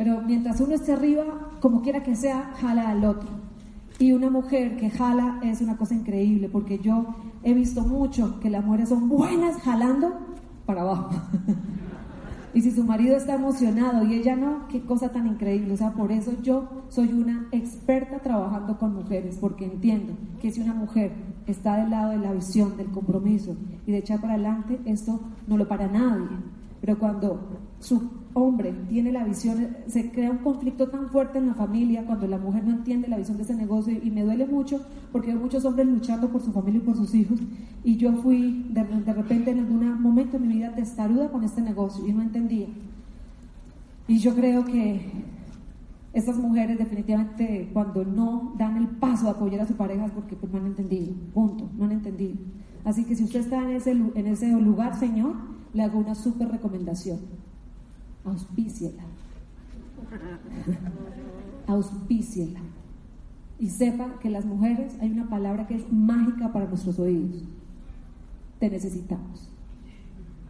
pero mientras uno esté arriba, como quiera que sea, jala al otro. Y una mujer que jala es una cosa increíble, porque yo he visto mucho que las mujeres son buenas jalando para abajo. y si su marido está emocionado y ella no, qué cosa tan increíble. O sea, por eso yo soy una experta trabajando con mujeres, porque entiendo que si una mujer está del lado de la visión, del compromiso y de echar para adelante, esto no lo para nadie. Pero cuando su hombre tiene la visión, se crea un conflicto tan fuerte en la familia cuando la mujer no entiende la visión de ese negocio y me duele mucho porque hay muchos hombres luchando por su familia y por sus hijos y yo fui de, de repente en algún momento de mi vida testaruda con este negocio y no entendía. Y yo creo que estas mujeres definitivamente cuando no dan el paso de apoyar a su pareja es porque pues, no han entendido, punto, no han entendido. Así que si usted está en ese, en ese lugar, Señor, le hago una súper recomendación. Auspíciela. Auspíciela. Y sepa que las mujeres hay una palabra que es mágica para nuestros oídos. Te necesitamos.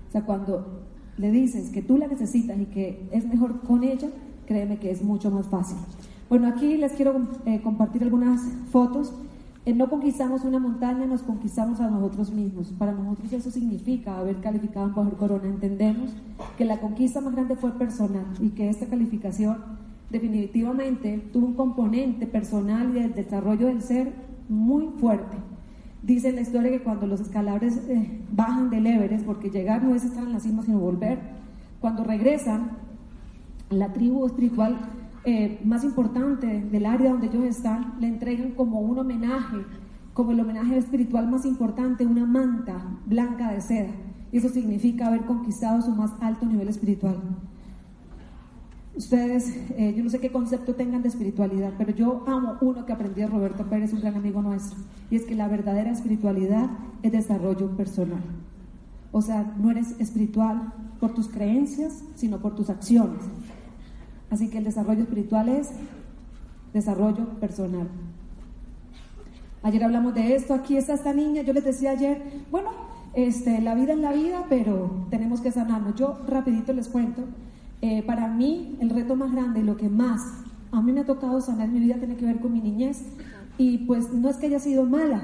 O sea, cuando le dices que tú la necesitas y que es mejor con ella, créeme que es mucho más fácil. Bueno, aquí les quiero eh, compartir algunas fotos no conquistamos una montaña, nos conquistamos a nosotros mismos. Para nosotros eso significa haber calificado en Bajo Corona. Entendemos que la conquista más grande fue personal y que esta calificación definitivamente tuvo un componente personal y de desarrollo del ser muy fuerte. Dice la historia que cuando los escaladores eh, bajan del Everest, porque llegar no es estar en la cima, sino volver, cuando regresan, la tribu espiritual eh, más importante del área donde ellos están, le entregan como un homenaje, como el homenaje espiritual más importante, una manta blanca de seda. Y eso significa haber conquistado su más alto nivel espiritual. Ustedes, eh, yo no sé qué concepto tengan de espiritualidad, pero yo amo uno que aprendí de Roberto Pérez, un gran amigo nuestro, y es que la verdadera espiritualidad es desarrollo personal. O sea, no eres espiritual por tus creencias, sino por tus acciones. Así que el desarrollo espiritual es desarrollo personal. Ayer hablamos de esto, aquí está esta niña, yo les decía ayer, bueno, este, la vida es la vida, pero tenemos que sanarnos. Yo rapidito les cuento, eh, para mí el reto más grande lo que más a mí me ha tocado sanar en mi vida tiene que ver con mi niñez. Y pues no es que haya sido mala,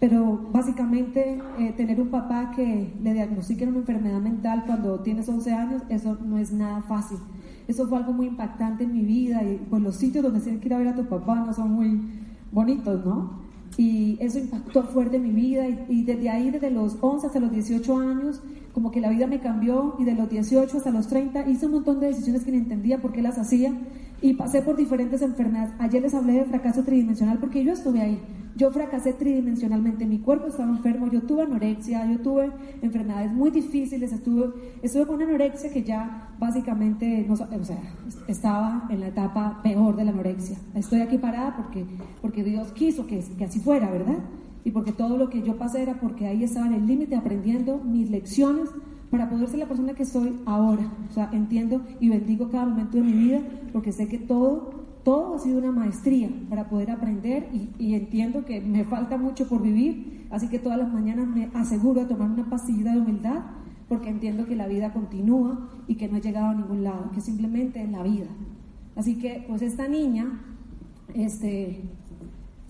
pero básicamente eh, tener un papá que le diagnostiquen una enfermedad mental cuando tienes 11 años, eso no es nada fácil. Eso fue algo muy impactante en mi vida y pues los sitios donde tienes que ir a ver a tu papá no son muy bonitos, ¿no? Y eso impactó fuerte en mi vida y, desde ahí, desde los 11 hasta los 18 años, como que la vida me cambió y de los 18 hasta los 30 hice un montón de decisiones que no entendía por qué las hacía y pasé por diferentes enfermedades. Ayer les hablé de fracaso tridimensional porque yo estuve ahí. Yo fracasé tridimensionalmente, mi cuerpo estaba enfermo, yo tuve anorexia, yo tuve enfermedades muy difíciles, estuve, estuve con una anorexia que ya básicamente, no, o sea, estaba en la etapa peor de la anorexia. Estoy aquí parada porque, porque Dios quiso que, que así fuera, ¿verdad? Y porque todo lo que yo pasé era porque ahí estaba en el límite aprendiendo mis lecciones para poder ser la persona que soy ahora. O sea, entiendo y bendigo cada momento de mi vida porque sé que todo todo ha sido una maestría para poder aprender y, entiendo que me falta mucho por vivir, así que todas las mañanas me aseguro de tomar una pastilla de humildad porque entiendo que la vida continúa y que no he llegado a ningún lado, que simplemente es la vida. Así que pues esta niña, este,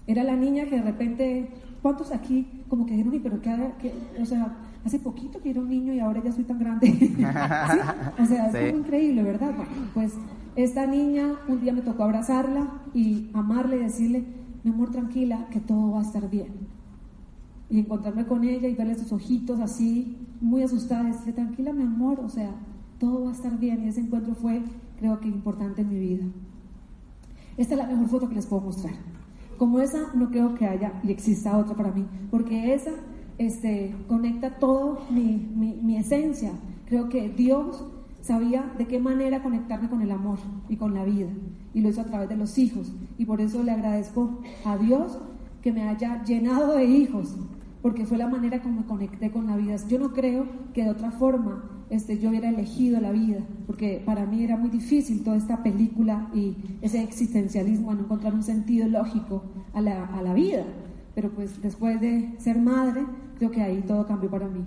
era la niña que de repente, ¿cuántos aquí como que dijeron, pero que, o sea, hace poquito que era un niño y ahora ya soy tan grande? O sea, es increíble, ¿verdad? Pues esta niña, un día me tocó abrazarla y amarle y decirle, mi amor, tranquila, que todo va a estar bien. Y encontrarme con ella y verle sus ojitos así, muy asustada, decirle, tranquila, mi amor, o sea, todo va a estar bien. Y ese encuentro fue, creo que, importante en mi vida. Esta es la mejor foto que les puedo mostrar. Como esa, no creo que haya y exista otra para mí, porque esa este, conecta todo mi, mi, mi esencia. Creo que Dios sabía de qué manera conectarme con el amor y con la vida. Y lo hizo a través de los hijos. Y por eso le agradezco a Dios que me haya llenado de hijos, porque fue la manera como me conecté con la vida. Yo no creo que de otra forma este, yo hubiera elegido la vida, porque para mí era muy difícil toda esta película y ese existencialismo, no encontrar un sentido lógico a la, a la vida. Pero pues después de ser madre, creo que ahí todo cambió para mí.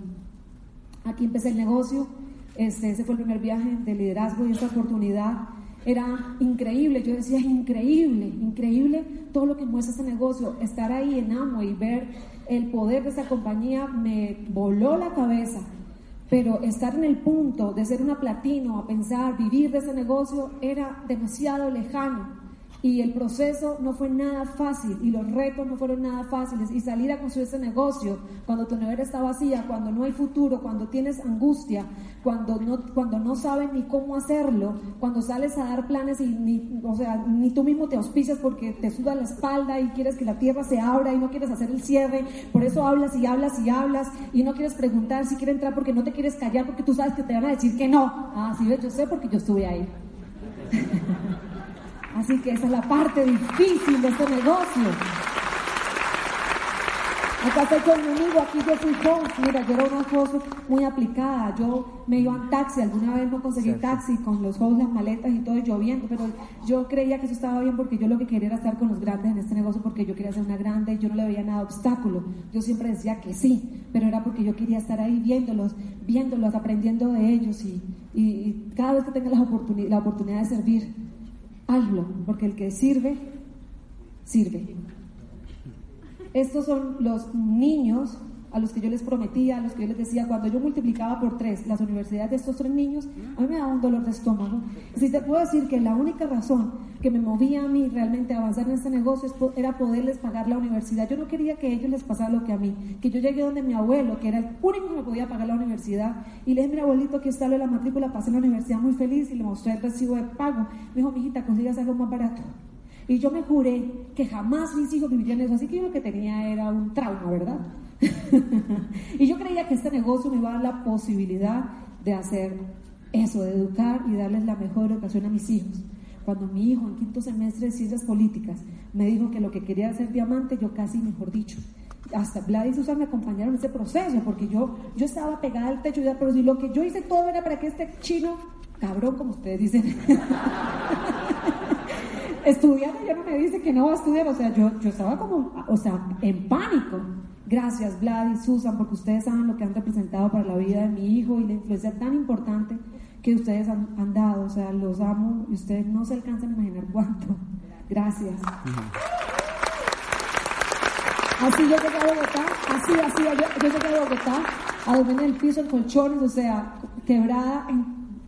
Aquí empecé el negocio, este, ese fue el primer viaje de liderazgo y esta oportunidad era increíble. Yo decía, increíble, increíble todo lo que muestra este negocio. Estar ahí en Amo y ver el poder de esa compañía me voló la cabeza. Pero estar en el punto de ser una platino, a pensar, vivir de ese negocio, era demasiado lejano y el proceso no fue nada fácil y los retos no fueron nada fáciles y salir a construir ese negocio cuando tu nevera está vacía, cuando no hay futuro, cuando tienes angustia, cuando no, cuando no sabes ni cómo hacerlo, cuando sales a dar planes y ni, o sea, ni tú mismo te auspicias porque te suda la espalda y quieres que la tierra se abra y no quieres hacer el cierre, por eso hablas y hablas y hablas y no quieres preguntar si quiere entrar porque no te quieres callar porque tú sabes que te van a decir que no. Ah, sí, yo sé porque yo estuve ahí. Así que esa es la parte difícil de este negocio. Acá estoy con mi amigo, aquí yo fui host. Mira, yo era una host muy aplicada. Yo me iba en taxi, alguna vez no conseguí taxi con los hosts, las maletas y todo lloviendo, pero yo creía que eso estaba bien porque yo lo que quería era estar con los grandes en este negocio porque yo quería ser una grande y yo no le veía nada obstáculo. Yo siempre decía que sí, pero era porque yo quería estar ahí viéndolos, viéndolos, aprendiendo de ellos y, y, cada vez que tenga la, la oportunidad de servir, hazlo, porque el que sirve, sirve. Estos son los niños a los que yo les prometía, a los que yo les decía, cuando yo multiplicaba por tres las universidades de estos tres niños, a mí me daba un dolor de estómago. Si te puedo decir que la única razón que me movía a mí realmente a avanzar en este negocio era poderles pagar la universidad. Yo no quería que a ellos les pasara lo que a mí, que yo llegué donde mi abuelo, que era el único que me podía pagar la universidad, y le dije, mi abuelito, que está la matrícula, pasé en la universidad muy feliz y le mostré el recibo de pago. Me dijo, mijita, consigas algo más barato. Y yo me juré que jamás mis hijos vivirían eso, así que yo lo que tenía era un trauma, ¿verdad? y yo creía que este negocio me iba a dar la posibilidad de hacer eso, de educar y darles la mejor educación a mis hijos. Cuando mi hijo en quinto semestre de ciencias políticas me dijo que lo que quería hacer diamante, yo casi, mejor dicho, hasta Vlad y Susan me acompañaron en ese proceso, porque yo, yo estaba pegada al techo, pero si lo que yo hice todo era para que este chino, cabrón, como ustedes dicen, estudiando, ya no me dice que no va a estudiar, o sea, yo, yo estaba como, o sea, en pánico. Gracias, Vlad y Susan, porque ustedes saben lo que han representado para la vida de mi hijo y la influencia tan importante que ustedes han, dado. O sea, los amo y ustedes no se alcanzan a imaginar cuánto. Gracias. Así yo llegué a Bogotá, así, así, yo, llegué a Bogotá, a dormir en el piso, en colchones, o sea, quebrada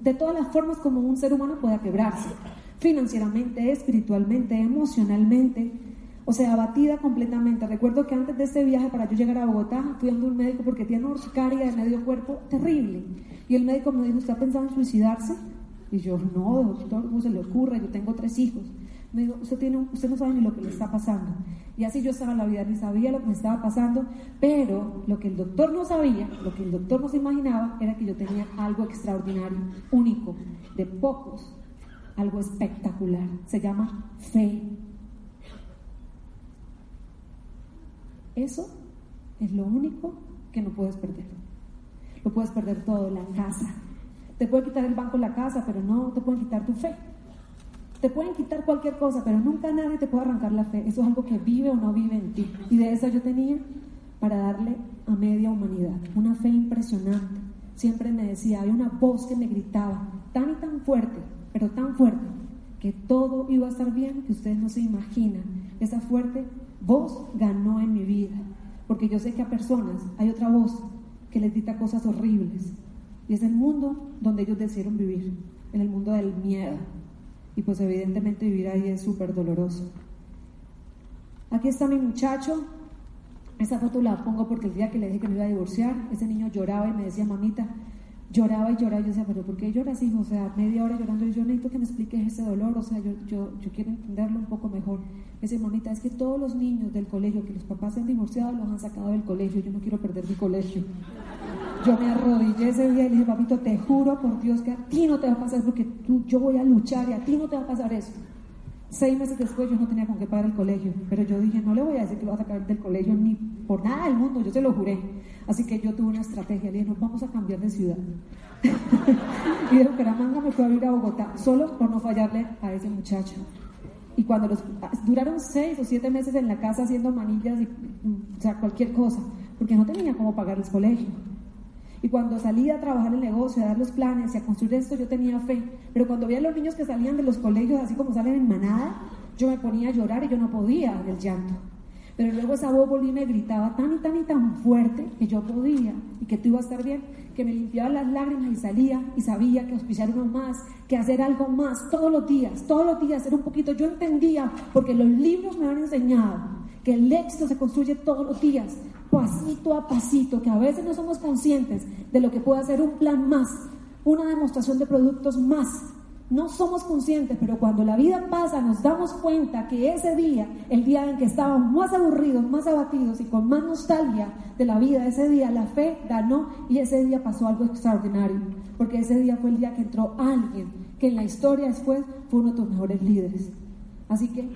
de todas las formas como un ser humano pueda quebrarse. Financieramente, espiritualmente, emocionalmente o sea, abatida completamente. Recuerdo que antes de este viaje para yo llegar a Bogotá, fui a un médico porque tenía una urticaria de medio cuerpo terrible. Y el médico me dijo, ¿usted ha pensado en suicidarse? Y yo, no, doctor, ¿cómo se le ocurre? Yo tengo tres hijos. Me dijo, usted, tiene, usted no sabe ni lo que le está pasando. Y así yo estaba en la vida, ni sabía lo que me estaba pasando, pero lo que el doctor no sabía, lo que el doctor no se imaginaba, era que yo tenía algo extraordinario, único, de pocos, algo espectacular. Se llama fe Eso es lo único que no puedes perder. Lo puedes perder todo, la casa. Te puede quitar el banco la casa, pero no te pueden quitar tu fe. Te pueden quitar cualquier cosa, pero nunca nadie te puede arrancar la fe. Eso es algo que vive o no vive en ti. Y de esa yo tenía para darle a media humanidad. Una fe impresionante. Siempre me decía, hay una voz que me gritaba tan y tan fuerte, pero tan fuerte, que todo iba a estar bien, que ustedes no se imaginan. Esa fuerte voz ganó en mi vida, porque yo sé que a personas hay otra voz que les dicta cosas horribles. Y es el mundo donde ellos decidieron vivir, en el mundo del miedo. Y pues evidentemente vivir ahí es súper doloroso. Aquí está mi muchacho. Esa foto la pongo porque el día que le dije que me iba a divorciar, ese niño lloraba y me decía, mamita, lloraba y lloraba. Yo decía, pero ¿por qué lloras, hijo? O sea, media hora llorando y yo necesito que me expliques ese dolor. O sea, yo, yo, yo quiero entenderlo un poco mejor. Ese monita, es que todos los niños del colegio que los papás se han divorciado los han sacado del colegio. Yo no quiero perder mi colegio. Yo me arrodillé ese día y le dije, papito, te juro por Dios que a ti no te va a pasar porque tú, yo voy a luchar y a ti no te va a pasar eso. Seis meses después yo no tenía con qué pagar el colegio, pero yo dije, no le voy a decir que lo vas a sacar del colegio ni por nada del mundo, yo se lo juré. Así que yo tuve una estrategia, le dije, nos vamos a cambiar de ciudad. y de Bucaramanga me fui a ir a Bogotá, solo por no fallarle a ese muchacho. Y cuando los, duraron seis o siete meses en la casa haciendo manillas, y, o sea, cualquier cosa, porque no tenía cómo pagar el colegio. Y cuando salía a trabajar el negocio, a dar los planes y a construir esto, yo tenía fe. Pero cuando veía a los niños que salían de los colegios, así como salen en manada, yo me ponía a llorar y yo no podía del llanto. Pero luego esa voz volví me gritaba tan y tan y tan fuerte que yo podía y que tú ibas a estar bien, que me limpiaba las lágrimas y salía y sabía que auspiciar uno más, que hacer algo más, todos los días, todos los días, hacer un poquito. Yo entendía, porque los libros me han enseñado, que el éxito se construye todos los días, pasito a pasito, que a veces no somos conscientes de lo que puede hacer un plan más, una demostración de productos más, no somos conscientes, pero cuando la vida pasa nos damos cuenta que ese día, el día en que estábamos más aburridos, más abatidos y con más nostalgia de la vida, ese día la fe ganó y ese día pasó algo extraordinario, porque ese día fue el día que entró alguien que en la historia después fue uno de tus mejores líderes. Así que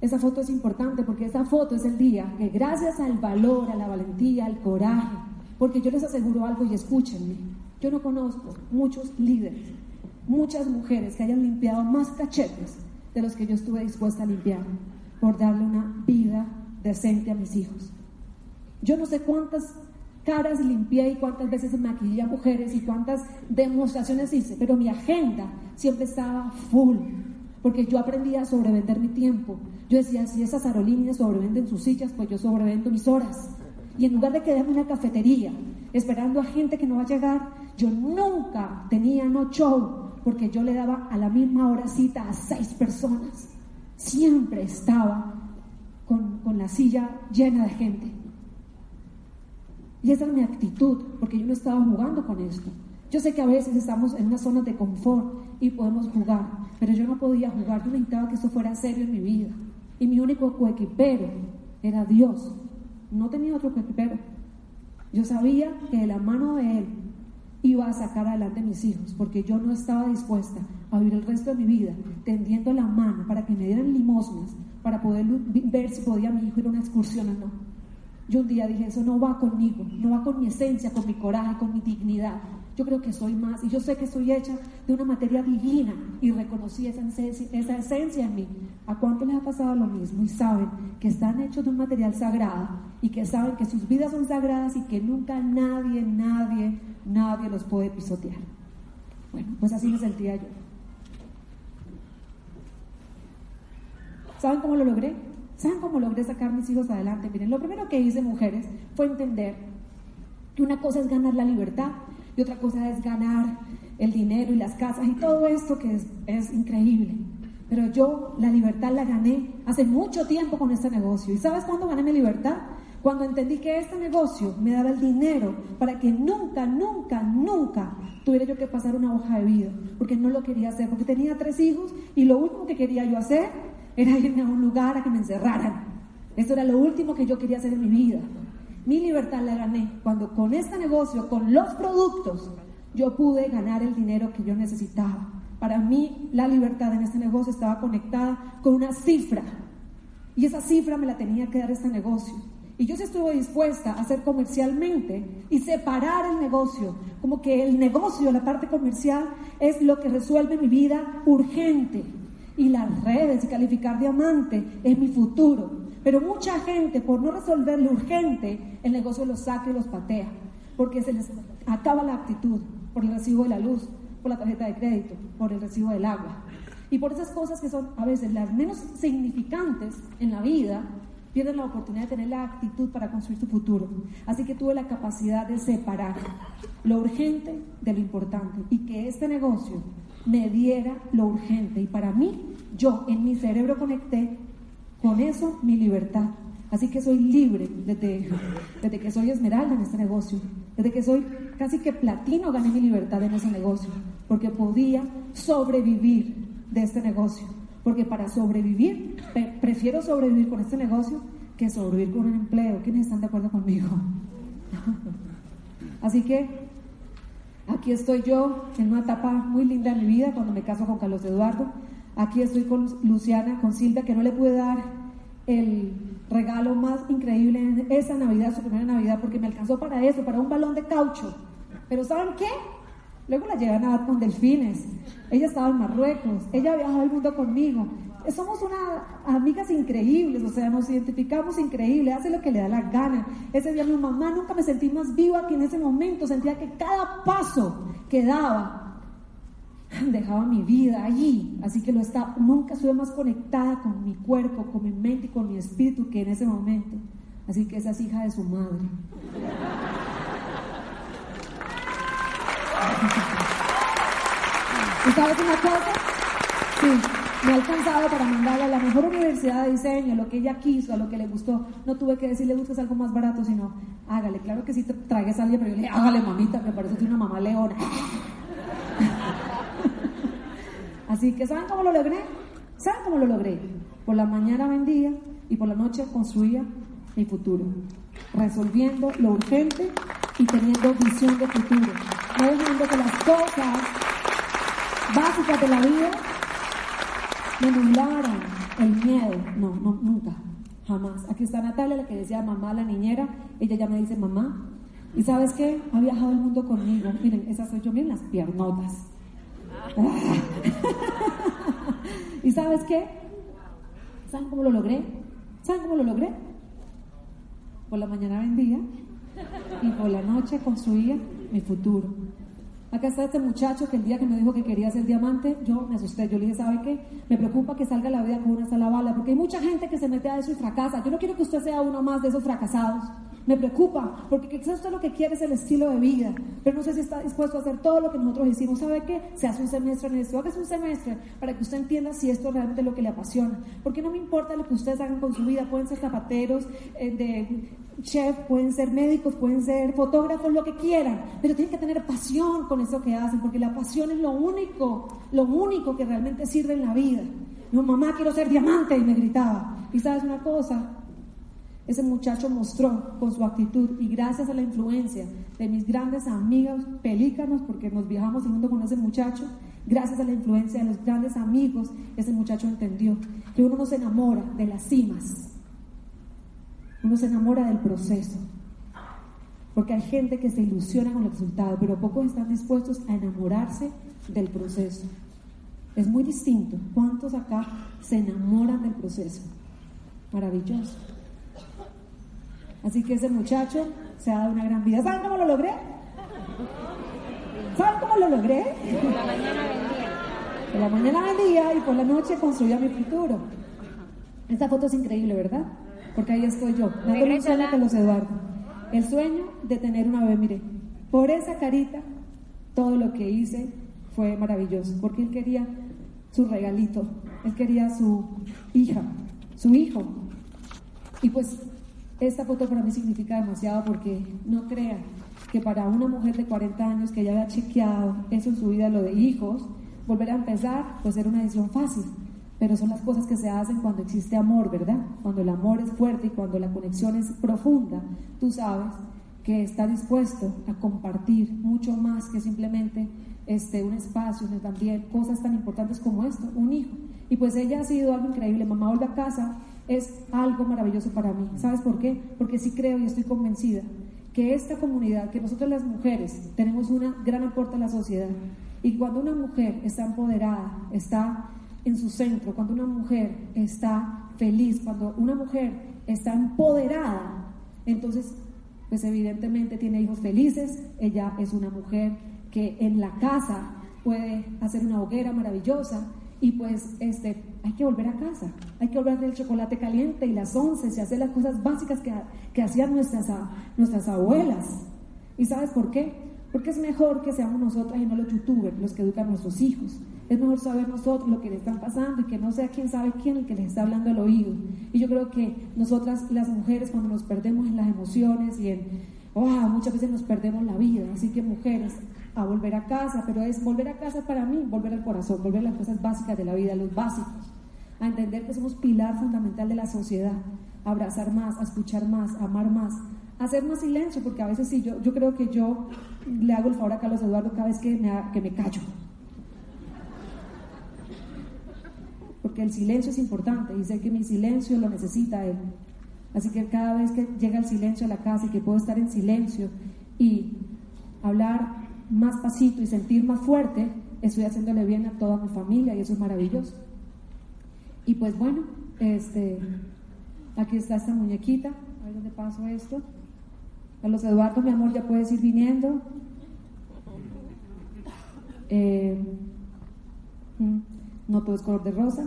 esa foto es importante porque esa foto es el día que gracias al valor, a la valentía, al coraje, porque yo les aseguro algo y escúchenme, yo no conozco muchos líderes muchas mujeres que hayan limpiado más cachetes de los que yo estuve dispuesta a limpiar por darle una vida decente a mis hijos. Yo no sé cuántas caras limpié y cuántas veces maquillé a mujeres y cuántas demostraciones hice, pero mi agenda siempre estaba full, porque yo aprendí a sobrevender mi tiempo. Yo decía, si esas aerolíneas sobrevenden sus sillas, pues yo sobrevendo mis horas. Y en lugar de quedarme en una cafetería esperando a gente que no va a llegar, yo nunca tenía no show porque yo le daba a la misma hora cita a seis personas. Siempre estaba con, con la silla llena de gente. Y esa es mi actitud, porque yo no estaba jugando con esto. Yo sé que a veces estamos en una zona de confort y podemos jugar, pero yo no podía jugar, yo necesitaba que esto fuera serio en mi vida. Y mi único coequipero era Dios. No tenía otro coequipero. Yo sabía que de la mano de Él iba a sacar adelante a mis hijos, porque yo no estaba dispuesta a vivir el resto de mi vida tendiendo la mano para que me dieran limosnas, para poder ver si podía mi hijo ir a una excursión o no. Yo un día dije, eso no va conmigo, no va con mi esencia, con mi coraje, con mi dignidad. Yo creo que soy más y yo sé que soy hecha de una materia divina y reconocí esa esencia, esa esencia en mí. ¿A cuánto les ha pasado lo mismo? Y saben que están hechos de un material sagrado y que saben que sus vidas son sagradas y que nunca nadie, nadie, nadie los puede pisotear. Bueno, pues así me sentía yo. ¿Saben cómo lo logré? ¿Saben cómo logré sacar mis hijos adelante? Miren, lo primero que hice, mujeres, fue entender que una cosa es ganar la libertad y otra cosa es ganar el dinero y las casas y todo esto que es, increíble. Pero yo la libertad la gané hace mucho tiempo con este negocio. ¿Y sabes cuándo gané mi libertad? Cuando entendí que este negocio me daba el dinero para que nunca, nunca, nunca tuviera yo que pasar una hoja de vida, porque no lo quería hacer, porque tenía tres hijos y lo último que quería yo hacer era irme a un lugar a que me encerraran. Eso era lo último que yo quería hacer en mi vida. Mi libertad la gané cuando con este negocio, con los productos, yo pude ganar el dinero que yo necesitaba. Para mí la libertad en este negocio estaba conectada con una cifra y esa cifra me la tenía que dar este negocio. Y yo sí estuve dispuesta a hacer comercialmente y separar el negocio, como que el negocio, la parte comercial, es lo que resuelve mi vida urgente. Y las redes y calificar diamante es mi futuro. Pero mucha gente, por no resolver lo urgente, el negocio los saca y los patea, porque se les acaba la actitud por el recibo de la luz, por la tarjeta de crédito, por el recibo del agua. Y por esas cosas que son a veces las menos significantes en la vida, pierden la oportunidad de tener la actitud para construir su futuro. Así que tuve la capacidad de separar lo urgente de lo importante y que este negocio me diera lo urgente. Y para mí, yo en mi cerebro conecté con eso mi libertad. Así que soy libre desde, desde que soy esmeralda en este negocio. Desde que soy casi que platino gané mi libertad en ese negocio. Porque podía sobrevivir de este negocio. Porque para sobrevivir, prefiero sobrevivir con este negocio que sobrevivir con un empleo. ¿Quiénes están de acuerdo conmigo? Así que aquí estoy yo en una etapa muy linda de mi vida cuando me caso con Carlos Eduardo. Aquí estoy con Luciana, con Silvia, que no le pude dar el regalo más increíble en esa Navidad, su primera Navidad, porque me alcanzó para eso, para un balón de caucho. Pero ¿saben qué? Luego la llevan a con delfines. Ella estaba en Marruecos, ella viajó al mundo conmigo. somos unas amigas increíbles, o sea, nos identificamos increíble, hace lo que le da la gana. Ese día mi mamá nunca me sentí más viva que en ese momento, sentía que cada paso que daba dejaba mi vida allí, así que nunca estuve más conectada con mi cuerpo, con mi mente y con mi espíritu que en ese momento. Así que esa es hija de su madre. ¿Y sabes una cosa? Sí, me ha alcanzado para mandarla a la mejor universidad de diseño, lo que ella quiso, a lo que le gustó. No tuve que decirle busques algo más barato, sino hágale. Claro que sí te tragues a alguien, pero yo le dije, hágale mamita, me parece que una mamá leona. Así que, ¿saben cómo lo logré? ¿Saben cómo lo logré? Por la mañana vendía y por la noche construía mi futuro, resolviendo lo urgente y teniendo visión de futuro, no dejando que las cosas básicas de la vida me nublaran el miedo. No, no, nunca, jamás. Aquí está Natalia, la que decía mamá, la niñera, ella ya me dice mamá. ¿Y sabes qué? Ha viajado el mundo conmigo. Miren, esas soy yo, miren las piernotas. ¿Y sabes qué? ¿Saben cómo lo logré? ¿Saben cómo lo logré? Por la mañana vendía y por la noche construía mi futuro. Acá está este muchacho que el día que me dijo que quería ser diamante, yo me asusté. Yo le dije, ¿sabe qué? Me preocupa que salga la vida con una sola bala, porque hay mucha gente que se mete a eso y fracasa. Yo no quiero que usted sea uno más de esos fracasados. Me preocupa, porque quizás usted lo que quiere es el estilo de vida, pero no sé si está dispuesto a hacer todo lo que nosotros hicimos. ¿Sabe qué? Se hace un semestre en esto, haga un semestre para que usted entienda si esto realmente es lo que le apasiona. Porque no me importa lo que ustedes hagan con su vida, pueden ser zapateros, eh, de chef, pueden ser médicos, pueden ser fotógrafos, lo que quieran, pero tienen que tener pasión con eso que hacen, porque la pasión es lo único, lo único que realmente sirve en la vida. Mi mamá, quiero ser diamante, y me gritaba. Y sabes una cosa, ese muchacho mostró con su actitud y gracias a la influencia de mis grandes amigos pelícanos, porque nos viajamos junto con ese muchacho, gracias a la influencia de los grandes amigos, ese muchacho entendió que uno no se enamora de las cimas, uno se enamora del proceso. Porque hay gente que se ilusiona con el resultado, pero pocos están dispuestos a enamorarse del proceso. Es muy distinto. ¿Cuántos acá se enamoran del proceso? Maravilloso. Así que ese muchacho se ha dado una gran vida. ¿Saben cómo lo logré? ¿Saben cómo lo logré? Por la mañana vendía. Por la mañana vendía y por la noche construía mi futuro. Esta foto es increíble, ¿verdad? Porque ahí estoy yo, dándole un sueño a los Eduardo. El sueño de tener una bebé, mire, por esa carita, todo lo que hice fue maravilloso, porque él quería su regalito, él quería su hija, su hijo. Y pues esta foto para mí significa demasiado porque no crean que para una mujer de 40 años que ya había chequeado eso en su vida, lo de hijos, volver a empezar, pues era una decisión fácil. Pero son las cosas que se hacen cuando existe amor, ¿verdad? Cuando el amor es fuerte y cuando la conexión es profunda, tú sabes que está dispuesto a compartir mucho más que simplemente este, un espacio, sino también cosas tan importantes como esto, un hijo. Y pues ella ha sido algo increíble. Mamá vuelve a casa es algo maravilloso para mí. ¿Sabes por qué? Porque sí creo y estoy convencida que esta comunidad, que nosotros las mujeres tenemos una gran aporte a la sociedad. Y cuando una mujer está empoderada, está en su centro, cuando una mujer está feliz, cuando una mujer está empoderada, entonces, pues evidentemente tiene hijos felices, ella es una mujer que en la casa puede hacer una hoguera maravillosa, y pues este, hay que volver a casa, hay que volver del chocolate caliente y las once y hacer las cosas básicas que, que hacían nuestras, nuestras abuelas. ¿Y sabes por qué? Porque es mejor que seamos nosotras y no los youtubers los que educan a nuestros hijos. Es mejor saber nosotros lo que le están pasando y que no sea quién sabe quién el que les está hablando al oído. Y yo creo que nosotras, las mujeres, cuando nos perdemos en las emociones y en, oh, muchas veces nos perdemos la vida. Así que mujeres, a volver a casa, pero es volver a casa para mí, volver al corazón, volver a las cosas básicas de la vida, los básicos, a entender que somos pilar fundamental de la sociedad, abrazar más, a escuchar más, amar más, hacer más silencio, porque a veces sí, yo, yo creo que yo le hago el favor a Carlos Eduardo cada vez que me, que me callo. Porque el silencio es importante y sé que mi silencio lo necesita él. Así que cada vez que llega el silencio a la casa y que puedo estar en silencio y hablar más pasito y sentir más fuerte, estoy haciéndole bien a toda mi familia y eso es maravilloso. Y pues bueno, este, aquí está esta muñequita. A ver dónde paso esto. Carlos Eduardo, mi amor, ya puedes ir viniendo. Eh, mm, no todo es color de rosa.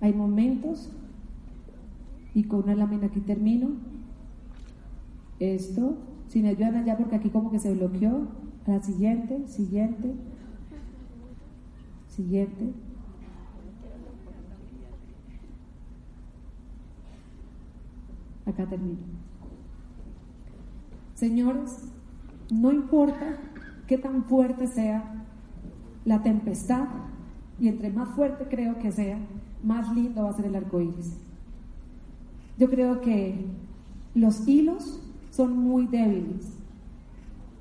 Hay momentos. Y con una lámina aquí termino. Esto, sin ayudan allá porque aquí como que se bloqueó. La siguiente, siguiente, siguiente. Acá termino. Señores, no importa qué tan fuerte sea la tempestad, y entre más fuerte creo que sea, más lindo va a ser el arco iris. Yo creo que los hilos son muy débiles.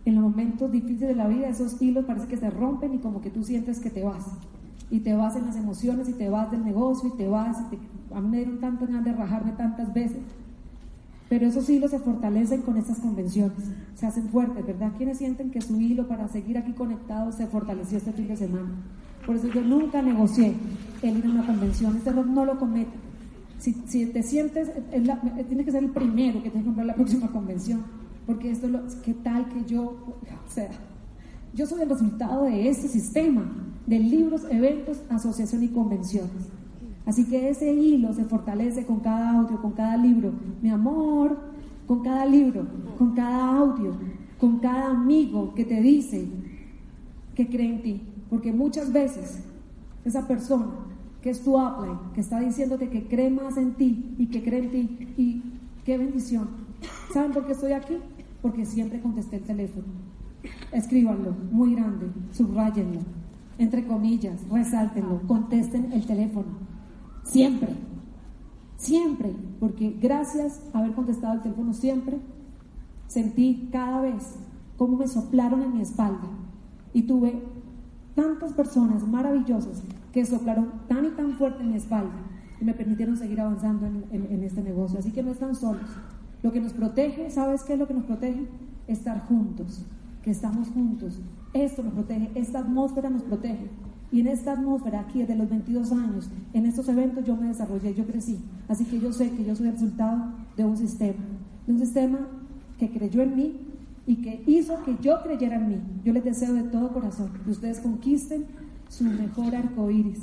En los momentos difíciles de la vida, esos hilos parece que se rompen y como que tú sientes que te vas. Y te vas en las emociones y te vas del negocio y te vas. a mí me dieron tantas ganas de rajarme tantas veces. Pero esos hilos se fortalecen con estas convenciones, se hacen fuertes, ¿verdad? ¿Quiénes sienten que su hilo para seguir aquí conectados se fortaleció este fin de semana? Por eso yo nunca negocié el ir a una convención, este error no lo cometa. Si, si te sientes, tienes que ser el primero que tiene que comprar la próxima convención, porque esto es lo, ¿qué tal que yo, o sea, yo soy el resultado de este sistema de libros, eventos, asociación y convenciones. Así que ese hilo se fortalece con cada audio, con cada libro. Mi amor, con cada libro, con cada audio, con cada amigo que te dice que cree en ti. Porque muchas veces esa persona que es tu upline, que está diciéndote que cree más en ti y que cree en ti, y qué bendición. ¿Saben por qué estoy aquí? Porque siempre contesté el teléfono. Escríbanlo, muy grande, subrayenlo, entre comillas, resáltenlo, contesten el teléfono. Siempre, siempre, porque gracias a haber contestado el teléfono siempre, sentí cada vez cómo me soplaron en mi espalda y tuve tantas personas maravillosas que soplaron tan y tan fuerte en mi espalda y me permitieron seguir avanzando en, este negocio. Así que no están solos. Lo que nos protege, ¿sabes qué es lo que nos protege? Estar juntos, que estamos juntos. Esto nos protege, esta atmósfera nos protege. Y en esta atmósfera, aquí desde los 22 años, en estos eventos yo me desarrollé, yo crecí. Así que yo sé que yo soy el resultado de un sistema, de un sistema que creyó en mí y que hizo que yo creyera en mí. Yo les deseo de todo corazón que ustedes conquisten su mejor arco iris,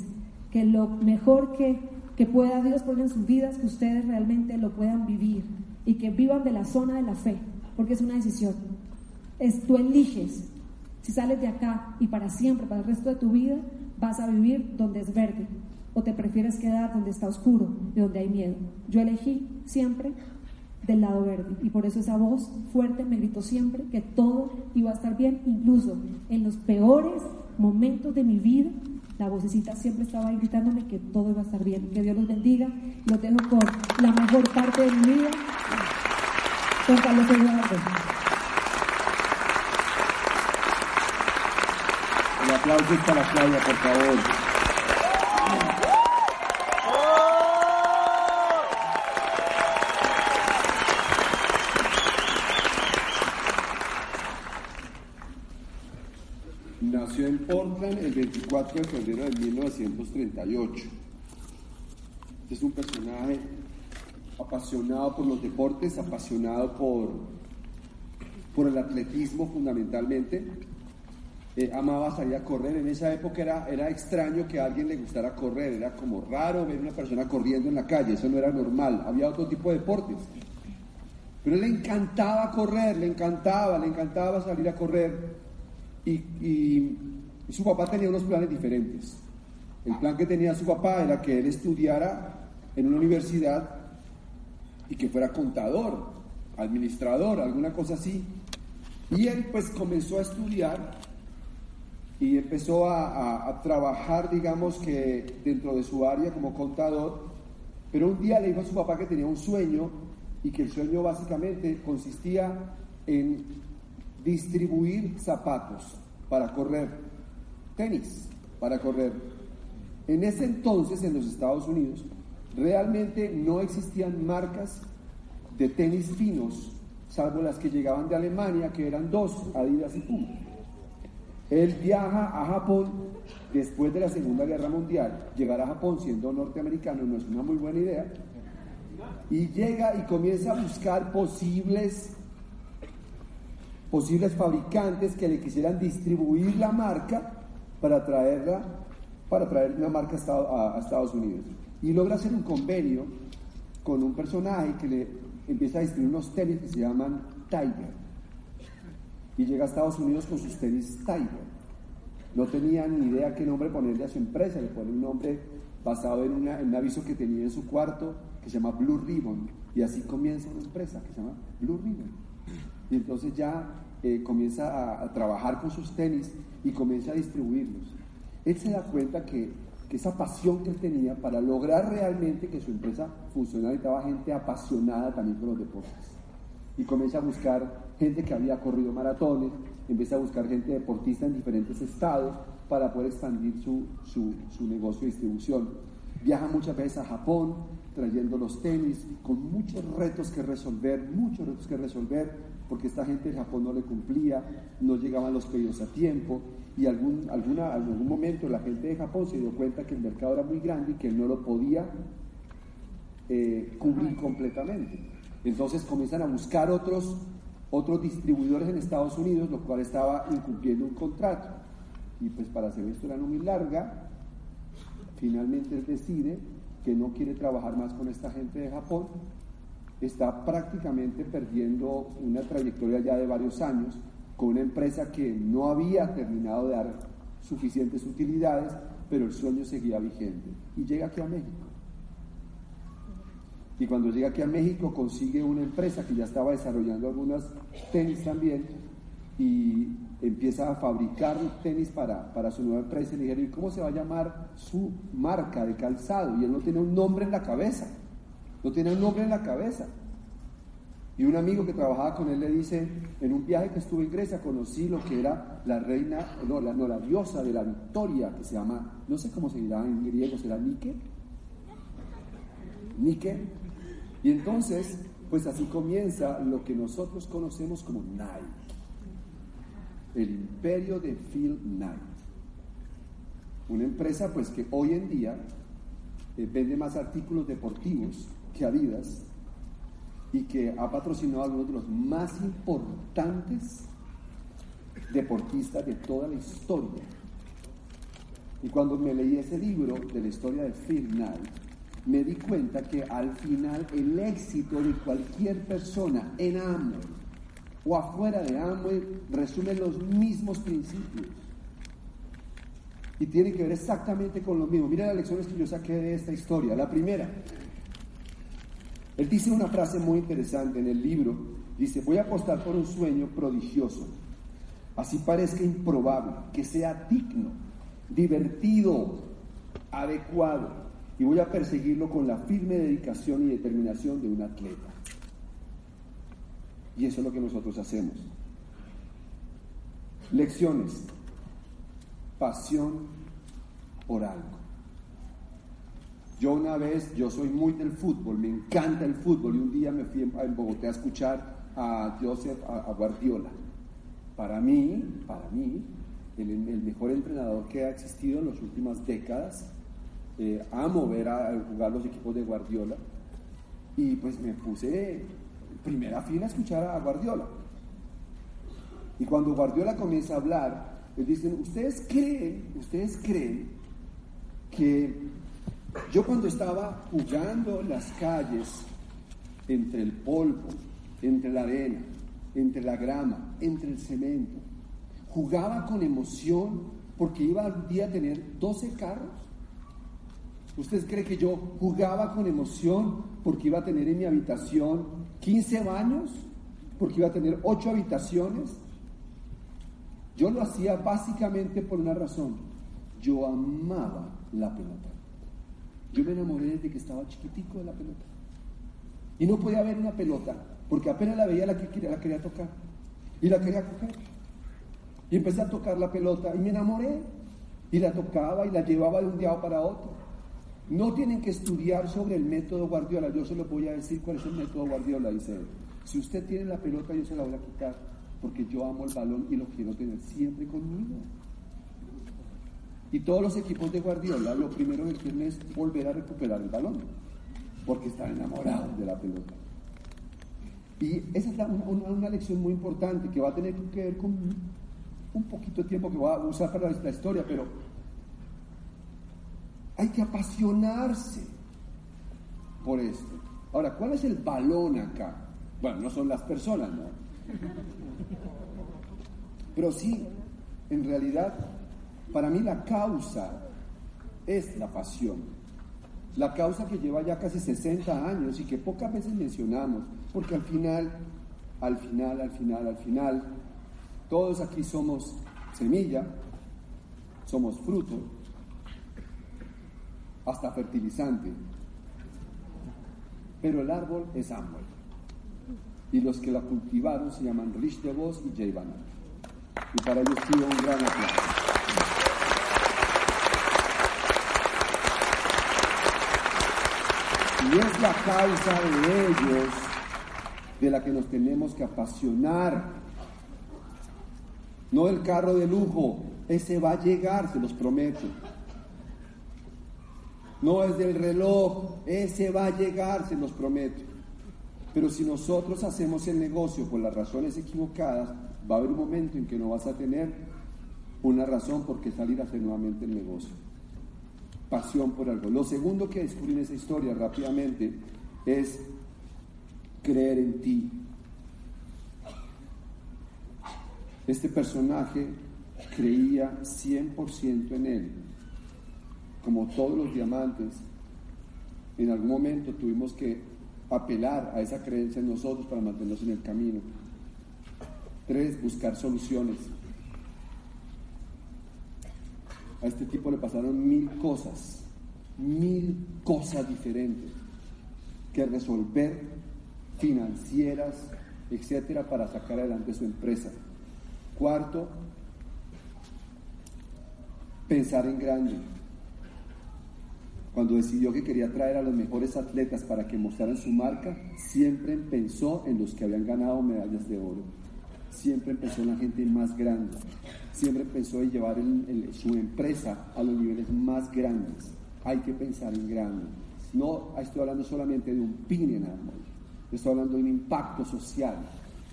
que lo mejor que, que pueda Dios poner en sus vidas, que ustedes realmente lo puedan vivir y que vivan de la zona de la fe, porque es una decisión. Es, tú eliges si sales de acá y para siempre, para el resto de tu vida, vas a vivir donde es verde o te prefieres quedar donde está oscuro y donde hay miedo. Yo elegí siempre del lado verde y por eso esa voz fuerte me gritó siempre que todo iba a estar bien, incluso en los peores momentos de mi vida. La vocecita siempre estaba ahí gritándome que todo iba a estar bien. Que Dios los bendiga. Lo dejo con la mejor parte de mi vida. Con Carlos Eduardo. aplausos para Claudia, por favor. El 24 de febrero de 1938. Este es un personaje apasionado por los deportes, apasionado por, por el atletismo fundamentalmente eh, amaba salir a correr. En esa época era, era extraño que a alguien le gustara correr, era como raro ver una persona corriendo en la calle, eso no era normal, había otro tipo de deportes. Pero le encantaba correr, le encantaba, le encantaba salir a correr. Y su papá tenía unos planes diferentes. El plan que tenía su papá era que él estudiara en una universidad y que fuera contador, administrador, alguna cosa así. Y él pues comenzó a estudiar y empezó a, trabajar, digamos que dentro de su área como contador, pero un día le dijo a su papá que tenía un sueño y que el sueño básicamente consistía en distribuir zapatos para correr, tenis para correr. En ese entonces en los Estados Unidos realmente no existían marcas de tenis finos, salvo las que llegaban de Alemania, que eran dos, Adidas y Puma. Él viaja a Japón después de la Segunda Guerra Mundial, llegar a Japón siendo norteamericano no es una muy buena idea. Y llega y comienza a buscar posibles, posibles fabricantes que le quisieran distribuir la marca para traerla, para traer una marca a Estados Unidos. Y logra hacer un convenio con un personaje que le empieza a distribuir unos tenis que se llaman Tiger. Y llega a Estados Unidos con sus tenis Tiger. No tenía ni idea qué nombre ponerle a su empresa, le pone un nombre basado en, un aviso que tenía en su cuarto que se llama Blue Ribbon. Y así comienza una empresa que se llama Blue Ribbon. Y entonces ya eh, comienza a, trabajar con sus tenis y comienza a distribuirlos. Él se da cuenta que, que, esa pasión que él tenía para lograr realmente que su empresa funcionara, estaba gente apasionada también por los deportes. Y comienza a buscar gente que había corrido maratones, empieza a buscar gente deportista en diferentes estados para poder expandir su, su, negocio de distribución. Viaja muchas veces a Japón trayendo los tenis, con muchos retos que resolver, muchos retos que resolver, porque esta gente de Japón no le cumplía, no llegaban los pedidos a tiempo, y algún, alguna, algún momento la gente de Japón se dio cuenta que el mercado era muy grande y que él no lo podía eh, cubrir completamente. Entonces comienzan a buscar otros otros distribuidores en Estados Unidos, lo cual estaba incumpliendo un contrato. Y pues para hacer esto era no muy larga, finalmente él decide que no quiere trabajar más con esta gente de Japón, está prácticamente perdiendo una trayectoria ya de varios años con una empresa que no había terminado de dar suficientes utilidades, pero el sueño seguía vigente. Y llega aquí a México. Y cuando llega aquí a México consigue una empresa que ya estaba desarrollando algunas tenis también y empieza a fabricar tenis para, para su nueva empresa y le dijeron, ¿y cómo se va a llamar su marca de calzado? Y él no tiene un nombre en la cabeza, no tiene un nombre en la cabeza. Y un amigo que trabajaba con él le dice, en un viaje que estuve en Grecia conocí lo que era la reina, no la, diosa de la victoria, que se llama, no sé cómo se dirá en griego, ¿será Nike? Nike, y entonces, pues así comienza lo que nosotros conocemos como Nike, el imperio de Phil Knight. Una empresa pues que hoy en día eh, vende más artículos deportivos que Adidas y que ha patrocinado a algunos de los más importantes deportistas de toda la historia. Y cuando me leí ese libro de la historia de Phil me di cuenta que al final el éxito de cualquier persona en Amway o afuera de Amway resume los mismos principios. Y tiene que ver exactamente con lo mismo. Mira las lecciones que yo saqué de esta historia. La primera, él dice una frase muy interesante en el libro. Dice, voy a apostar por un sueño prodigioso. Así parezca improbable, que sea digno, divertido, adecuado y voy a perseguirlo con la firme dedicación y determinación de un atleta. Y eso es lo que nosotros hacemos. Lecciones. Pasión por algo. Yo una vez, yo soy muy del fútbol, me encanta el fútbol y un día me fui en Bogotá a escuchar a Joseph, a, Guardiola. Para mí, para mí, el, mejor entrenador que ha existido en las últimas décadas eh, amo ver a, jugar los equipos de Guardiola. Y pues me puse primera fila a escuchar a Guardiola. Y cuando Guardiola comienza a hablar, les dicen, ¿ustedes creen, ustedes creen que yo cuando estaba jugando en las calles, entre el polvo, entre la arena, entre la grama, entre el cemento, jugaba con emoción porque iba un día a tener 12 carros? ¿Usted cree que yo jugaba con emoción porque iba a tener en mi habitación 15 baños? ¿Porque iba a tener 8 habitaciones? Yo lo hacía básicamente por una razón. Yo amaba la pelota. Yo me enamoré desde que estaba chiquitico de la pelota. Y no podía ver una pelota porque apenas la veía la, que, la quería tocar. Y la quería coger. Y empecé a tocar la pelota y me enamoré. Y la tocaba y la llevaba de un día para otro. No tienen que estudiar sobre el método Guardiola. Yo se lo voy a decir cuál es el método Guardiola. Dice, si usted tiene la pelota, yo se la voy a quitar porque yo amo el balón y lo quiero tener siempre conmigo. Y todos los equipos de Guardiola lo primero que quieren es volver a recuperar el balón, porque están enamorados de la pelota. Y esa es una, lección muy importante que va a tener que ver con un poquito de tiempo que voy a usar para esta historia, pero hay que apasionarse por esto. Ahora, ¿cuál es el balón acá? Bueno, no son las personas, ¿no? Pero sí, en realidad, para mí la causa es la pasión. La causa que lleva ya casi 60 años y que pocas veces mencionamos, porque al final, al final, al final, al final, todos aquí somos semilla, somos fruto, hasta fertilizante, pero el árbol es árbol. Y los que la cultivaron se llaman Rich DeVos y Jay Banner. Y para ellos pido un gran aplauso. Y es la causa de ellos de la que nos tenemos que apasionar. No el carro de lujo, ese va a llegar, se los prometo no es del reloj, ese va a llegar, se los prometo. Pero si nosotros hacemos el negocio por las razones equivocadas, va a haber un momento en que no vas a tener una razón por qué salir a hacer nuevamente el negocio. Pasión por algo. Lo segundo que descubrí en esa historia rápidamente es creer en ti. Este personaje creía 100% en él como todos los diamantes, en algún momento tuvimos que apelar a esa creencia en nosotros para mantenernos en el camino. Tres, buscar soluciones. A este tipo le pasaron mil cosas, mil cosas diferentes que resolver, financieras, etcétera, para sacar adelante su empresa. Cuarto, pensar en grande cuando decidió que quería traer a los mejores atletas para que mostraran su marca, siempre pensó en los que habían ganado medallas de oro. Siempre pensó en la gente más grande. Siempre pensó en llevar su empresa a los niveles más grandes. Hay que pensar en grande. No estoy hablando solamente de un pin en árbol. Estoy hablando de un impacto social.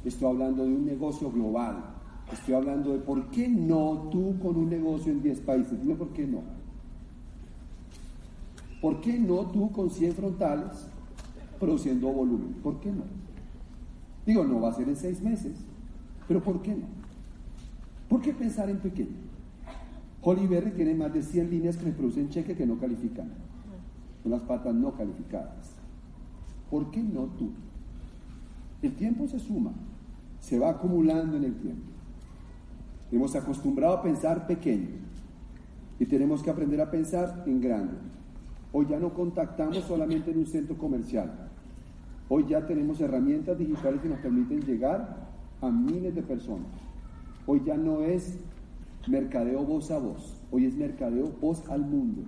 Estoy hablando de un negocio global. Estoy hablando de por qué no tú con un negocio en 10 países. Dime por qué no. ¿Por qué no tú con 100 frontales produciendo volumen? ¿Por qué no? Digo, no va a ser en seis meses, pero ¿por qué no? ¿Por qué pensar en pequeño? Holly tiene más de 100 líneas que le producen cheque que no califican. Son las patas no calificadas. ¿Por qué no tú? El tiempo se suma, se va acumulando en el tiempo. Hemos acostumbrado a pensar pequeño y tenemos que aprender a pensar en grande. Hoy ya no contactamos solamente en un centro comercial. Hoy ya tenemos herramientas digitales que nos permiten llegar a miles de personas. Hoy ya no es mercadeo voz a voz, hoy es mercadeo voz al mundo,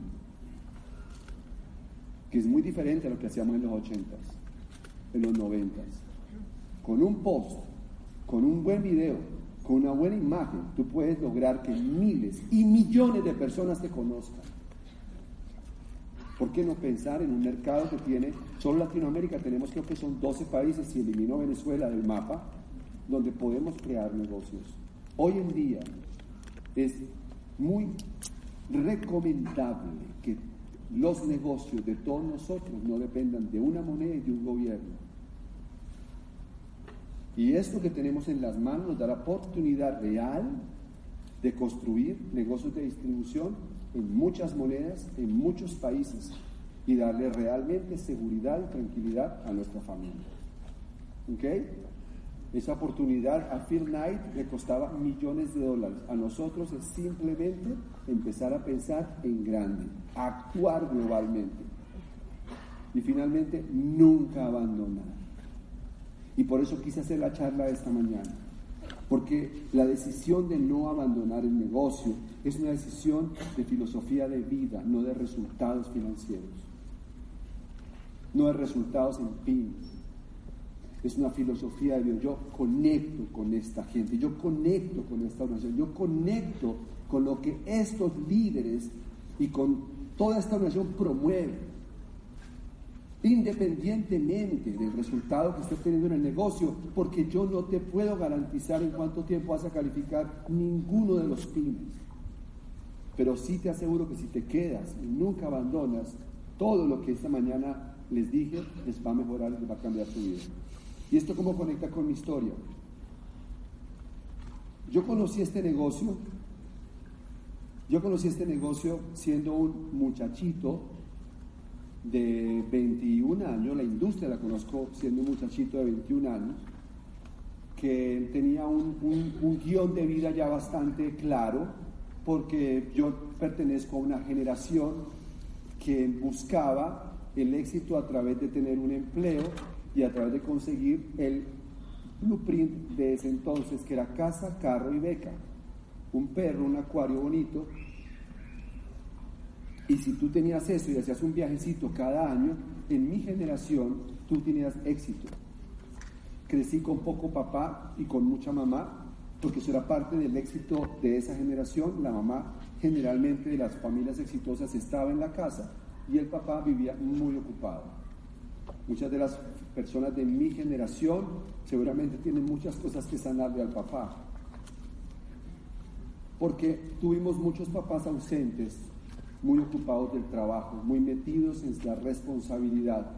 que es muy diferente a lo que hacíamos en los 80 en los 90 Con un post, con un buen video, con una buena imagen, tú puedes lograr que miles y millones de personas te conozcan. ¿Por qué no pensar en un mercado que tiene, solo Latinoamérica tenemos creo que son 12 países, si elimino Venezuela del mapa, donde podemos crear negocios? Hoy en día es muy recomendable que los negocios de todos nosotros no dependan de una moneda y de un gobierno. Y esto que tenemos en las manos nos da la oportunidad real de construir negocios de distribución en muchas monedas, en muchos países y darle realmente seguridad y tranquilidad a nuestra familia. ¿Ok? Esa oportunidad a Phil Knight le costaba millones de dólares. A nosotros es simplemente empezar a pensar en grande, actuar globalmente. Y finalmente, nunca abandonar. Y por eso quise hacer la charla esta mañana. Porque la decisión de no abandonar el negocio es una decisión de filosofía de vida, no de resultados financieros. No de resultados en pins. Es una filosofía de vida. Yo conecto con esta gente, yo conecto con esta organización, yo conecto con lo que estos líderes y con toda esta nación promueven independientemente del resultado que esté teniendo en el negocio, porque yo no te puedo garantizar en cuánto tiempo vas a calificar ninguno de los pymes. Pero sí te aseguro que si te quedas y nunca abandonas, todo lo que esta mañana les dije les va a mejorar y les va a cambiar su vida. ¿Y esto cómo conecta con mi historia? Yo conocí este negocio, yo conocí este negocio siendo un muchachito de 21 años, la industria la conozco siendo un muchachito de 21 años, que tenía un, un, guion de vida ya bastante claro, porque yo pertenezco a una generación que buscaba el éxito a través de tener un empleo y a través de conseguir el blueprint de ese entonces, que era casa, carro y beca. Un perro, un acuario bonito, y si tú tenías eso y hacías un viajecito cada año, en mi generación tú tenías éxito. Crecí con poco papá y con mucha mamá, porque eso era parte del éxito de esa generación. La mamá generalmente de las familias exitosas estaba en la casa y el papá vivía muy ocupado. Muchas de las personas de mi generación seguramente tienen muchas cosas que sanarle al papá, porque tuvimos muchos papás ausentes muy ocupados del trabajo, muy metidos en la responsabilidad.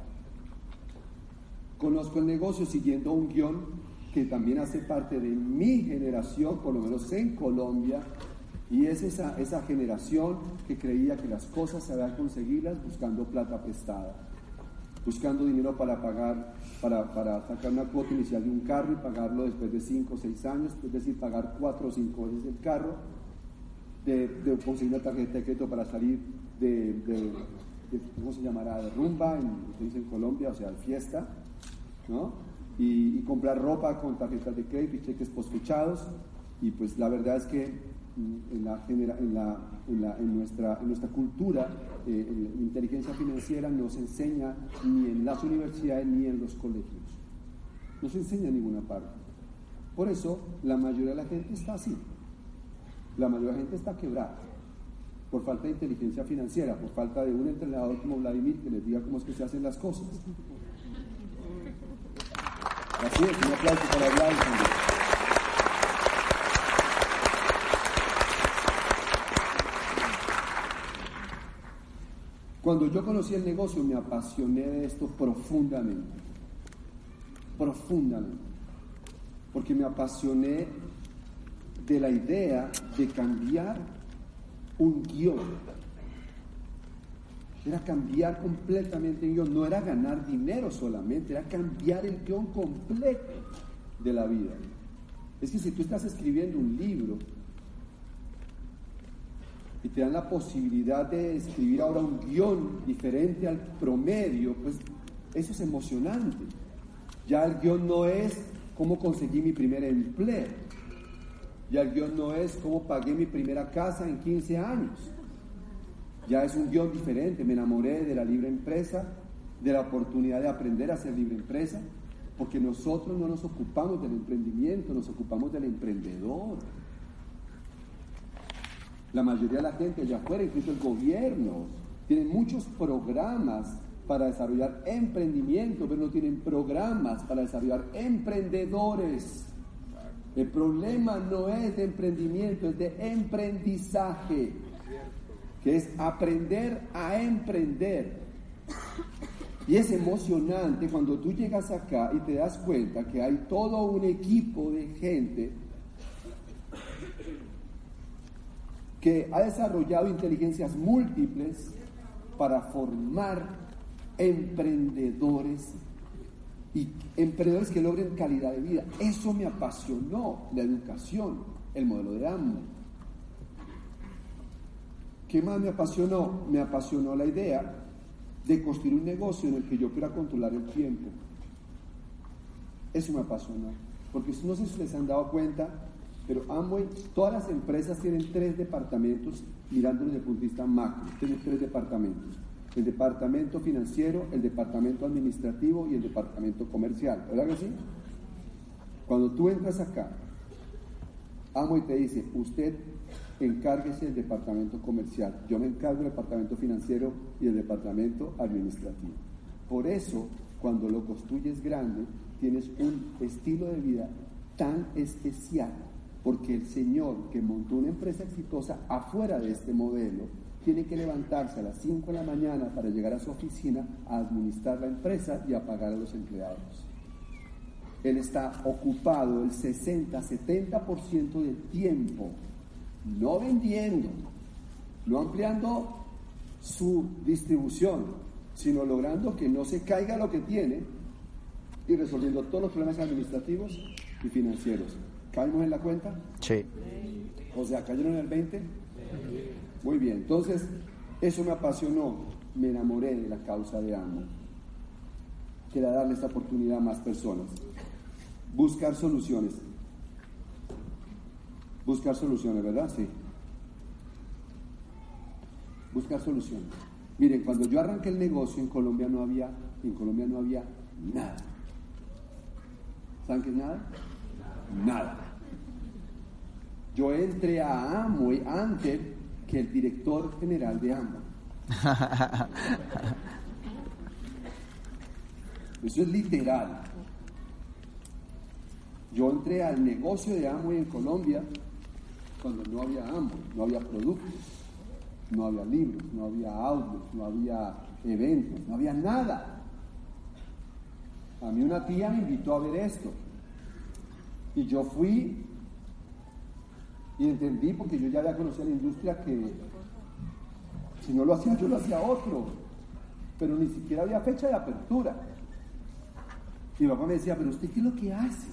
Conozco el negocio siguiendo un guion que también hace parte de mi generación, por lo menos en Colombia, y es esa, esa generación que creía que las cosas se habían conseguirlas buscando plata prestada, buscando dinero para pagar, para, para sacar una cuota inicial de un carro y pagarlo después de 5 o 6 años, es decir, pagar 4 o 5 veces el carro, de, conseguir una tarjeta de crédito para salir de, ¿cómo se llamará?, de rumba, en, en Colombia, o sea, de fiesta, ¿no? Y, comprar ropa con tarjetas de crédito y cheques posfechados. Y pues la verdad es que en, la, en, la, en, la, en, nuestra, en nuestra cultura, eh, la inteligencia financiera no se enseña ni en las universidades ni en los colegios. No se enseña en ninguna parte. Por eso la mayoría de la gente está así. La mayoría de la gente está quebrada por falta de inteligencia financiera, por falta de un entrenador como Vladimir que les diga cómo es que se hacen las cosas. Así es, un aplauso para Vladimir. Cuando yo conocí el negocio me apasioné de esto profundamente, profundamente, porque me apasioné de la idea de cambiar un guion. Era cambiar completamente el guion, no era ganar dinero solamente, era cambiar el guion completo de la vida. Es que si tú estás escribiendo un libro y te dan la posibilidad de escribir ahora un guion diferente al promedio, pues eso es emocionante. Ya el guion no es cómo conseguí mi primer empleo ya el guion no es cómo pagué mi primera casa en 15 años. Ya es un guion diferente. Me enamoré de la libre empresa, de la oportunidad de aprender a ser libre empresa, porque nosotros no nos ocupamos del emprendimiento, nos ocupamos del emprendedor. La mayoría de la gente allá afuera, incluso el gobierno, tienen muchos programas para desarrollar emprendimiento, pero no tienen programas para desarrollar emprendedores. El problema no es de emprendimiento, es de emprendizaje, que es aprender a emprender. Y es emocionante cuando tú llegas acá y te das cuenta que hay todo un equipo de gente que ha desarrollado inteligencias múltiples para formar emprendedores y emprendedores que logren calidad de vida. Eso me apasionó, la educación, el modelo de AMO. ¿Qué más me apasionó? Me apasionó la idea de construir un negocio en el que yo pudiera controlar el tiempo. Eso me apasionó. Porque no sé si les han dado cuenta, pero Amway, todas las empresas tienen tres departamentos mirando desde el punto de vista macro. Tienen tres departamentos el departamento financiero, el departamento administrativo y el departamento comercial. ¿Verdad que sí? Cuando tú entras acá, amo y te dice, usted encárguese del departamento comercial, yo me encargo del departamento financiero y del departamento administrativo. Por eso, cuando lo construyes grande, tienes un estilo de vida tan especial, porque el señor que montó una empresa exitosa afuera de este modelo, tiene que levantarse a las 5 de la mañana para llegar a su oficina a administrar la empresa y a pagar a los empleados. Él está ocupado el 60-70% del tiempo, no vendiendo, no ampliando su distribución, sino logrando que no se caiga lo que tiene y resolviendo todos los problemas administrativos y financieros. ¿Caemos en la cuenta? Sí. O sea, ¿cayeron en el 20? Muy bien, entonces eso me apasionó, me enamoré de la causa de Amo. Quiero darle esta oportunidad a más personas. Buscar soluciones. Buscar soluciones, ¿verdad? Sí. Buscar soluciones. Miren, cuando yo arranqué el negocio en Colombia no había, en Colombia no había nada. ¿Saben qué es nada? Nada. Yo entré a Amway antes que el director general de AMBA. Eso es literal. Yo entré al negocio de Amway en Colombia cuando no había Amway, no había productos, no había libros, no había audios, no había eventos, no había nada. A mí una tía me invitó a ver esto. Y yo fui y entendí, porque yo ya había conocido la industria, que si no lo hacía yo, lo hacía otro. Pero ni siquiera había fecha de apertura. Mi papá me decía, pero usted qué es lo que hace?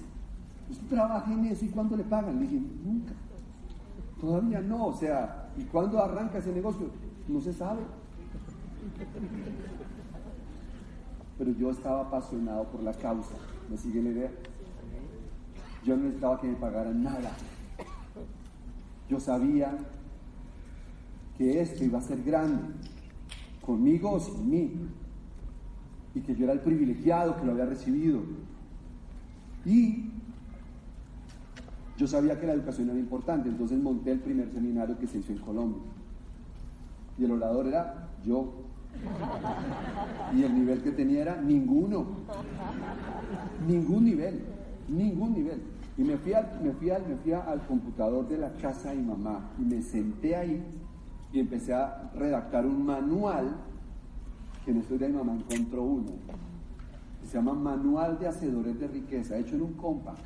Usted trabaja en eso y cuándo le pagan? Le dije, nunca. Todavía no. O sea, ¿y cuándo arranca ese negocio? No se sabe. Pero yo estaba apasionado por la causa. ¿Me sigue la idea? Yo no necesitaba que me pagaran nada. Yo sabía que esto iba a ser grande, conmigo o sin mí, y que yo era el privilegiado que lo había recibido. Y yo sabía que la educación era importante, entonces monté el primer seminario que se hizo en Colombia. Y el orador era yo. Y el nivel que tenía era ninguno. Ningún nivel. Ningún nivel. Y me fui, al, me, fui al, me fui al computador de la casa de mi mamá y me senté ahí y empecé a redactar un manual que en estos días mi mamá encontró uno. Que se llama Manual de Hacedores de Riqueza, hecho en un compact.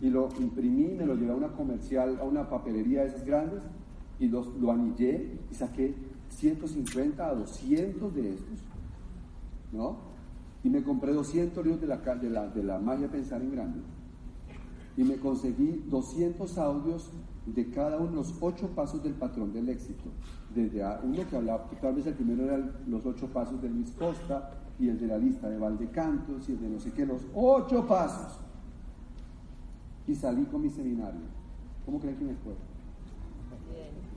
Y lo imprimí, me lo llevé a una comercial, a una papelería de esas grandes y los, lo anillé y saqué 150 a 200 de estos. ¿No? Y me compré 200 libros de la, de la, de la magia pensar en grande y me conseguí 200 audios de cada uno de los ocho pasos del patrón del éxito. Desde uno que hablaba, tal vez el primero era los ocho pasos de Luis Costa y el de la lista de Valdecantos y el de no sé qué, los ocho pasos. Y salí con mi seminario. ¿Cómo creen que me fue?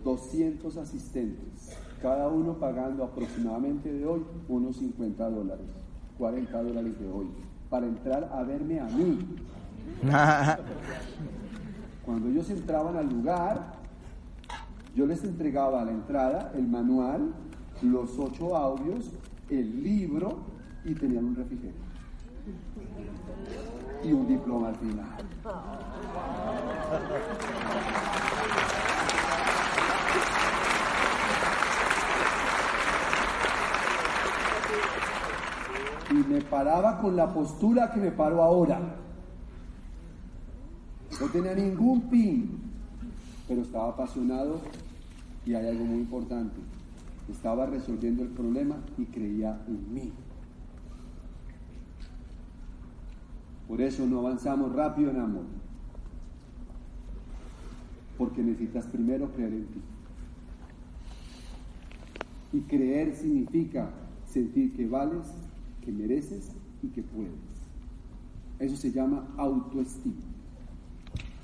200 asistentes, cada uno pagando aproximadamente de hoy unos 50 dólares. 40 dólares de hoy para entrar a verme a mí. Cuando ellos entraban al lugar, yo les entregaba a la entrada el manual, los ocho audios, el libro y tenían un refrigerio. Y un diploma al final. Me paraba con la postura que me paro ahora. No tenía ningún pin, pero estaba apasionado y hay algo muy importante. Estaba resolviendo el problema y creía en mí. Por eso no avanzamos rápido en amor. Porque necesitas primero creer en ti. Y creer significa sentir que vales que mereces y que puedes. Eso se llama autoestima.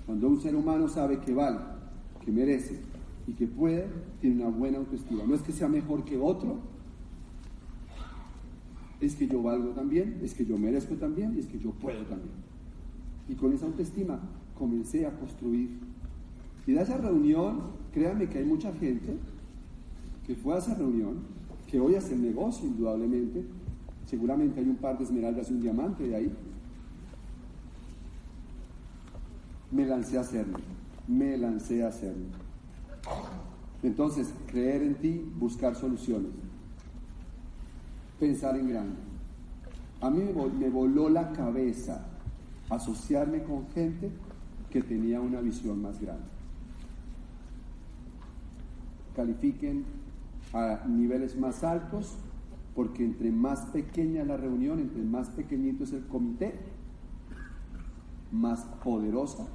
Cuando un ser humano sabe que vale, que merece y que puede, tiene una buena autoestima. No es que sea mejor que otro, es que yo valgo también, es que yo merezco también, es que yo puedo también. Y con esa autoestima comencé a construir Y de esa reunión, créanme que hay mucha gente que fue a esa reunión, que hoy hace negocio indudablemente, seguramente hay un par de esmeraldas y un diamante de ahí. Me lancé a hacerlo, me lancé a hacerlo. Entonces, creer en ti, buscar soluciones, pensar en grande. A mí me voló la cabeza asociarme con gente que tenía una visión más grande. Califiquen a niveles más altos porque entre más pequeña la reunión, entre más pequeñito es el comité, más poderosa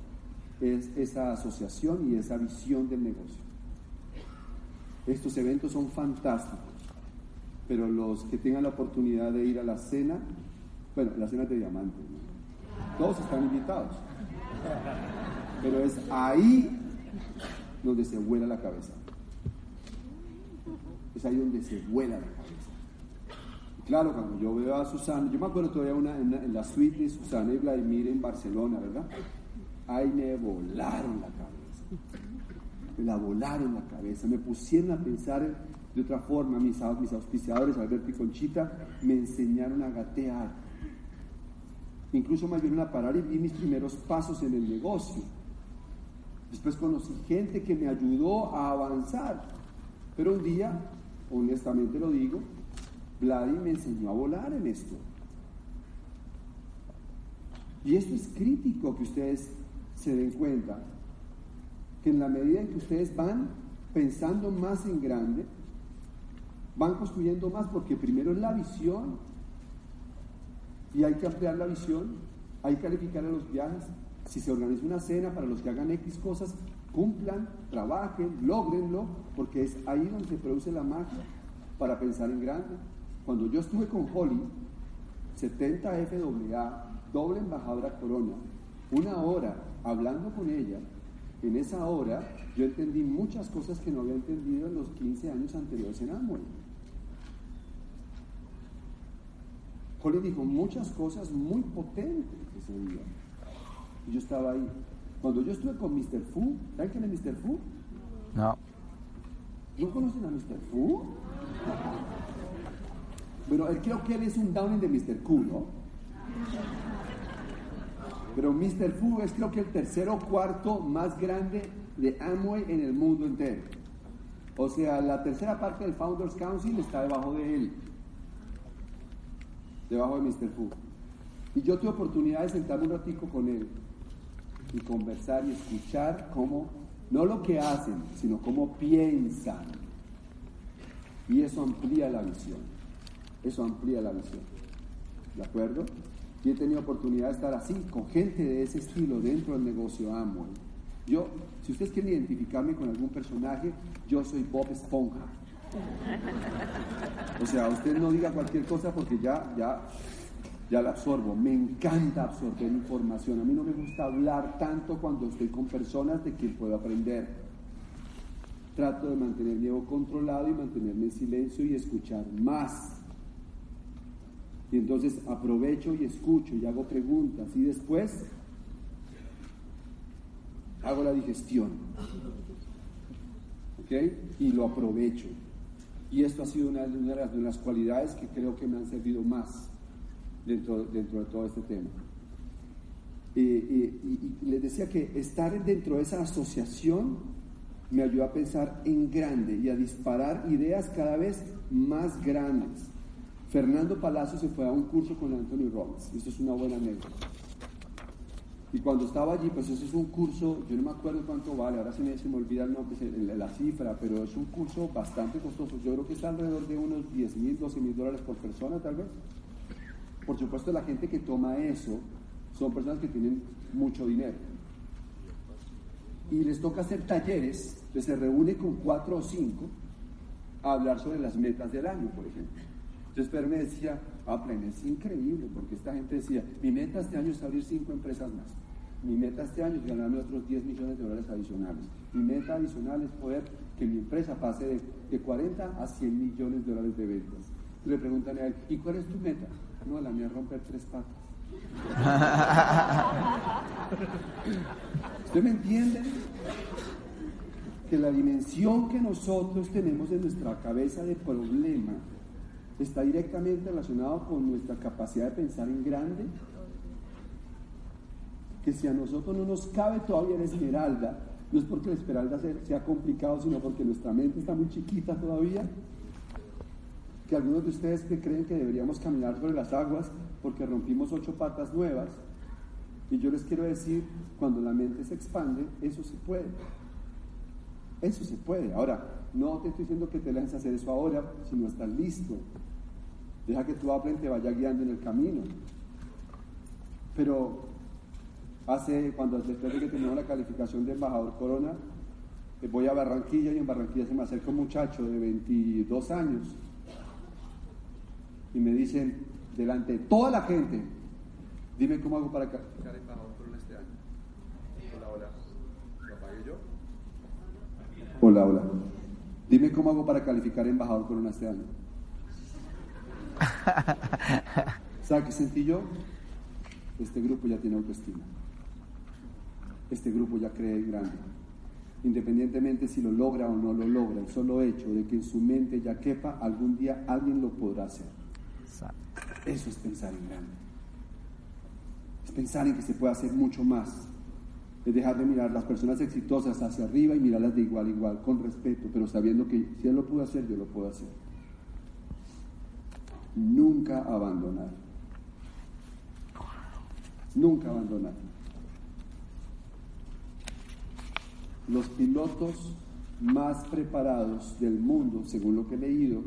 es esa asociación y esa visión del negocio. Estos eventos son fantásticos, pero los que tengan la oportunidad de ir a la cena, bueno, la cena de diamante, todos están invitados, pero es ahí donde se vuela la cabeza. Es ahí donde se vuela la cabeza. Claro, cuando yo veo a Susana, yo me acuerdo todavía una, en, la suite de Susana y Vladimir en Barcelona, ¿verdad? Ahí me volaron la cabeza. Me la volaron la cabeza. Me pusieron a pensar de otra forma. Mis, auspiciadores, Alberto y Conchita, me enseñaron a gatear. Incluso me ayudaron a parar y vi mis primeros pasos en el negocio. Después conocí gente que me ayudó a avanzar. Pero un día, honestamente lo digo, Vladi me enseñó a volar en esto. Y esto es crítico que ustedes se den cuenta, que en la medida en que ustedes van pensando más en grande, van construyendo más, porque primero es la visión, y hay que ampliar la visión, hay que calificar a los viajes. Si se organiza una cena para los que hagan X cosas, cumplan, trabajen, logrenlo, porque es ahí donde se produce la magia para pensar en grande. Cuando yo estuve con Holly, 70 FAA, doble embajadora Corona, una hora hablando con ella, en esa hora yo entendí muchas cosas que no había entendido en los 15 años anteriores en Amway. Holly dijo muchas cosas muy potentes ese día. Y yo estaba ahí. Cuando yo estuve con Mr. Fu, ¿saben quién es Mr. Fu? No. ¿No conocen a Mr. Fu? Bueno, creo que él es un downing de Mr. Q, ¿no? Pero Mr. Fu es creo que el tercero o cuarto más grande de Amway en el mundo entero. O sea, la tercera parte del Founders Council está debajo de él. Debajo de Mr. Fu. Y yo tuve oportunidad de sentarme un ratico con él y conversar y escuchar cómo, no lo que hacen, sino cómo piensan. Y eso amplía la visión. Eso amplía la visión. ¿De acuerdo? Y he tenido oportunidad de estar así, con gente de ese estilo dentro del negocio Amway. Yo, si ustedes quieren identificarme con algún personaje, yo soy Bob Esponja. O sea, usted no diga cualquier cosa porque ya, ya, ya la absorbo. Me encanta absorber información. A mí no me gusta hablar tanto cuando estoy con personas de quien puedo aprender. Trato de mantener mi ego controlado y mantenerme en silencio y escuchar más. Y entonces aprovecho y escucho y hago preguntas y después hago la digestión. ¿Ok? Y lo aprovecho. Y esto ha sido una, de las cualidades que creo que me han servido más dentro, dentro de todo este tema. y les decía que estar dentro de esa asociación me ayudó a pensar en grande y a disparar ideas cada vez más grandes. Fernando Palacio se fue a un curso con Anthony Robbins. Esto es una buena anécdota. Y cuando estaba allí, pues eso es un curso, yo no me acuerdo cuánto vale, ahora sí me, se me olvida la cifra, pero es un curso bastante costoso. Yo creo que está alrededor de unos 10 mil, 12 mil dólares por persona, tal vez. Por supuesto, la gente que toma eso son personas que tienen mucho dinero. Y les toca hacer talleres, que se reúne con cuatro o cinco a hablar sobre las metas del año, por ejemplo. Entonces Pedro me decía, ah, es increíble, porque esta gente decía, mi meta este año es abrir cinco empresas más. Mi meta este año es ganarme otros 10 millones de dólares adicionales. Mi meta adicional es poder que mi empresa pase de, de 40 a 100 millones de dólares de ventas. le preguntan a él, ¿y cuál es tu meta? No, la mía es romper tres patas. ¿Usted me entiende? que la dimensión que nosotros tenemos en nuestra cabeza de problema está directamente relacionado con nuestra capacidad de pensar en grande? Que si a nosotros no nos cabe todavía la esmeralda, no es porque la esmeralda sea complicado, sino porque nuestra mente está muy chiquita todavía. Que algunos de ustedes que creen que deberíamos caminar sobre las aguas porque rompimos ocho patas nuevas, y yo les quiero decir, cuando la mente se expande, eso se puede. Eso se puede. Ahora, no te estoy diciendo que te dejes hacer eso ahora si no estás listo. Deja que tu Apple te vaya guiando en el camino. Pero hace, cuando después de que terminó la calificación de embajador Corona, eh, voy a Barranquilla y en Barranquilla se me acerca un muchacho de 22 años y me dicen, delante de toda la gente, dime cómo hago para calificar embajador Corona este año. Hola, hola. ¿Lo apagué yo? Hola, hola. Dime cómo hago para calificar embajador Corona este año. ¿Sabes qué sentí yo? Este grupo ya tiene autoestima. Este grupo ya cree en grande. Independientemente si lo logra o no lo logra, el solo hecho de que en su mente ya quepa, algún día alguien lo podrá hacer. Eso es pensar en grande. Es pensar en que se puede hacer mucho más. Es dejar de mirar las personas exitosas hacia arriba y mirarlas de igual a igual, con respeto, pero sabiendo que si él lo pudo hacer, yo lo puedo hacer nunca abandonar. Nunca abandonar. Los pilotos más preparados del mundo, según lo que he leído,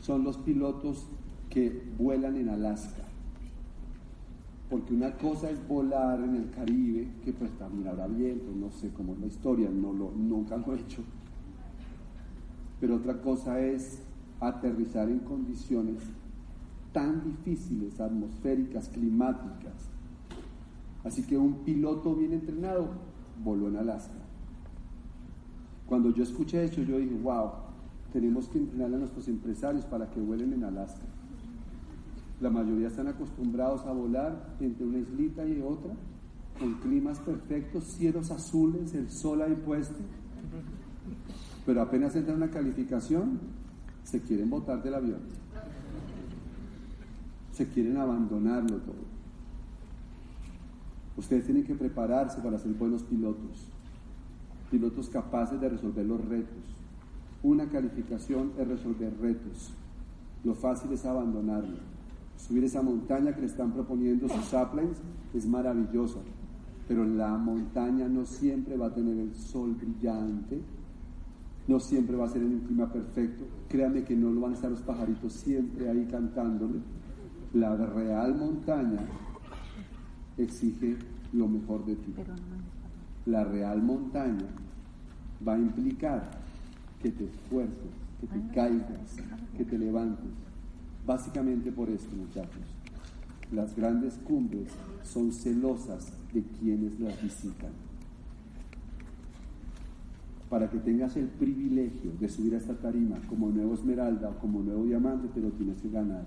son los pilotos que vuelan en Alaska. Porque una cosa es volar en el Caribe, que pues también habrá viento, no sé cómo es la historia, no lo, nunca lo he hecho. Pero otra cosa es aterrizar en condiciones tan difíciles, atmosféricas, climáticas. Así que un piloto bien entrenado voló en Alaska. Cuando yo escuché eso, yo dije, wow, tenemos que entrenar a nuestros empresarios para que vuelen en Alaska. La mayoría están acostumbrados a volar entre una islita y otra, con climas perfectos, cielos azules, el sol ahí puesto. Pero apenas entra una calificación, se quieren botar del avión se quieren abandonarlo todo. Ustedes tienen que prepararse para ser buenos pilotos, pilotos capaces de resolver los retos. Una calificación es resolver retos. Lo fácil es abandonarlo. Subir esa montaña que le están proponiendo sus saplings es maravillosa, pero la montaña no siempre va a tener el sol brillante, no siempre va a ser en un clima perfecto. Créame que no lo van a estar los pajaritos siempre ahí cantándole la real montaña exige lo mejor de ti. La real montaña va a implicar que te esfuerces, que te caigas, que te levantes. Básicamente por esto, muchachos. Las grandes cumbres son celosas de quienes las visitan. Para que tengas el privilegio de subir a esta tarima como nuevo esmeralda o como nuevo diamante, te lo tienes que ganar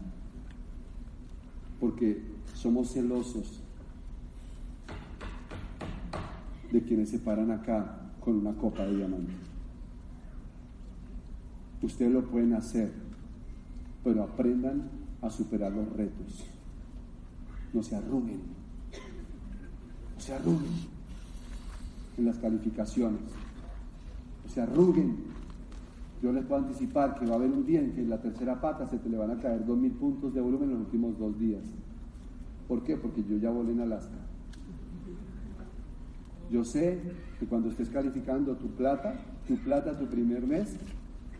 porque somos celosos de quienes se paran acá con una copa de diamante. Ustedes lo pueden hacer, pero aprendan a superar los retos. No se arruguen, no se arruguen en las calificaciones, no se arruguen yo les puedo anticipar que va a haber un día en que en la tercera pata se te le van a caer dos mil puntos de volumen en los últimos dos días. ¿Por qué? Porque yo ya volé en Alaska. Yo sé que cuando estés calificando tu plata, tu plata tu primer mes,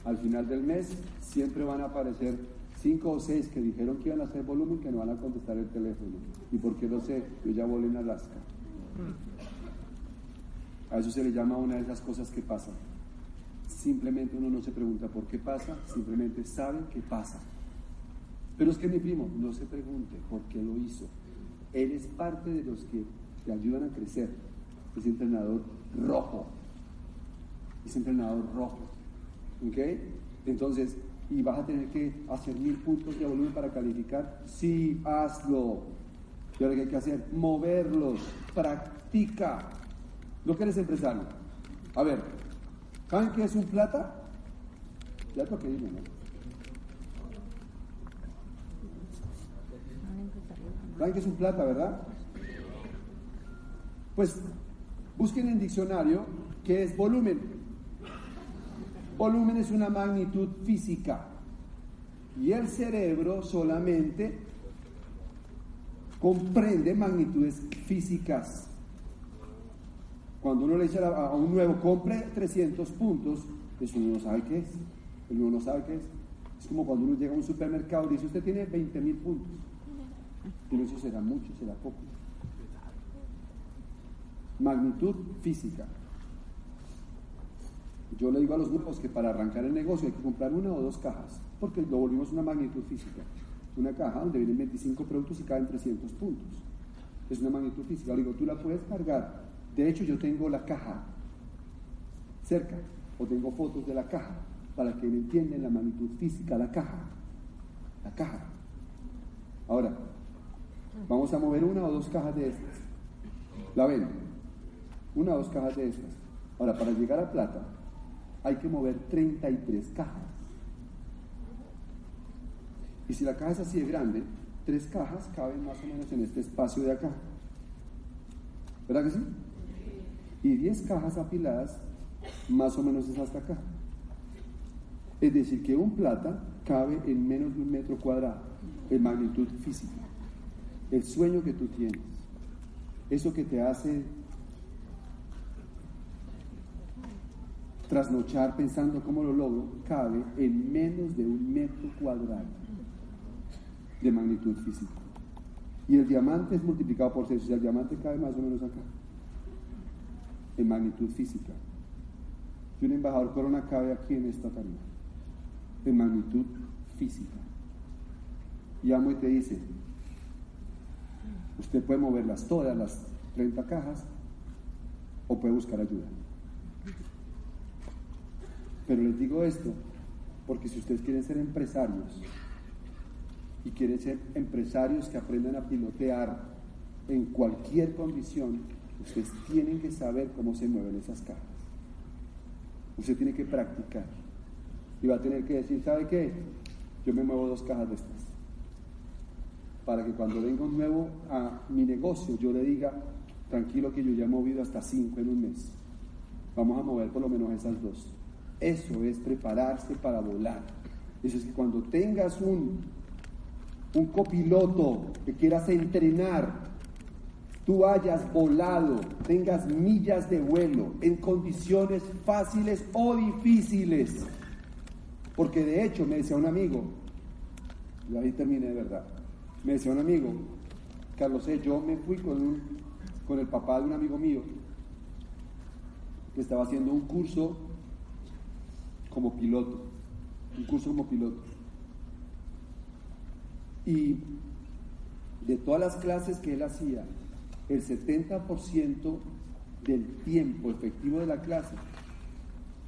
al final del mes siempre van a aparecer cinco o seis que dijeron que iban a hacer volumen que no van a contestar el teléfono. ¿Y por qué lo sé? Yo ya volé en Alaska. A eso se le llama una de esas cosas que pasan. Simplemente uno no se pregunta por qué pasa, simplemente sabe que pasa. Pero es que mi primo no se pregunte por qué lo hizo. Él es parte de los que te ayudan a crecer. Es entrenador rojo. Es entrenador rojo. ¿Ok? Entonces, ¿y vas a tener que hacer mil puntos de volumen para calificar? Sí, hazlo. Y ahora que hay que hacer, moverlos, practica. ¿No que eres empresario? A ver, ¿Saben qué es un plata? Lo que digo, ¿no? ¿Saben qué es un plata, verdad? Pues busquen en diccionario qué es volumen. Volumen es una magnitud física y el cerebro solamente comprende magnitudes físicas. Cuando uno le dice a, un nuevo, compre 300 puntos, eso uno no sabe qué es. Uno no sabe qué es. Es como cuando uno llega a un supermercado y dice, usted tiene 20 mil puntos. Pero eso será mucho, será poco. Magnitud física. Yo le digo a los grupos que para arrancar el negocio hay que comprar una o dos cajas, porque lo volvimos una magnitud física. Una caja donde vienen 25 productos y caen 300 puntos. Es una magnitud física. Le digo, tú la puedes cargar. De hecho, yo tengo la caja cerca, o tengo fotos de la caja, para que entiendan la magnitud física, la caja. La caja. Ahora, vamos a mover una o dos cajas de estas. ¿La ven? Una o dos cajas de estas. Ahora, para llegar a plata, hay que mover 33 cajas. Y si la caja es así de grande, tres cajas caben más o menos en este espacio de acá. ¿Verdad que sí? Y 10 cajas apiladas más o menos es hasta acá. Es decir, que un plata cabe en menos de un metro cuadrado en magnitud física. El sueño que tú tienes, eso que te hace trasnochar pensando cómo lo logro, cabe en menos de un metro cuadrado de magnitud física. Y el diamante es multiplicado por 6, o sea, el diamante cabe más o menos acá, en magnitud física. Y un embajador corona cabe aquí en esta tarima, en magnitud física. Y amo y te dice, usted puede moverlas todas, las 30 cajas, o puede buscar ayuda. Pero les digo esto porque si ustedes quieren ser empresarios y quieren ser empresarios que aprendan a pilotear en cualquier condición, ustedes tienen que saber cómo se mueven esas cajas. Usted tiene que practicar. Y va a tener que decir, ¿sabe qué? Yo me muevo dos cajas de estas. Para que cuando venga un nuevo a mi negocio, yo le diga, tranquilo que yo ya he movido hasta cinco en un mes. Vamos a mover por lo menos esas dos. Eso es prepararse para volar. Eso es que cuando tengas un, un copiloto que quieras entrenar, tú hayas volado, tengas millas de vuelo en condiciones fáciles o difíciles. Porque de hecho me decía un amigo, y ahí terminé de verdad, me decía un amigo, Carlos, eh, yo me fui con, con el papá de un amigo mío que estaba haciendo un curso como piloto, un curso como piloto. Y de todas las clases que él hacía, el 70% del tiempo efectivo de la clase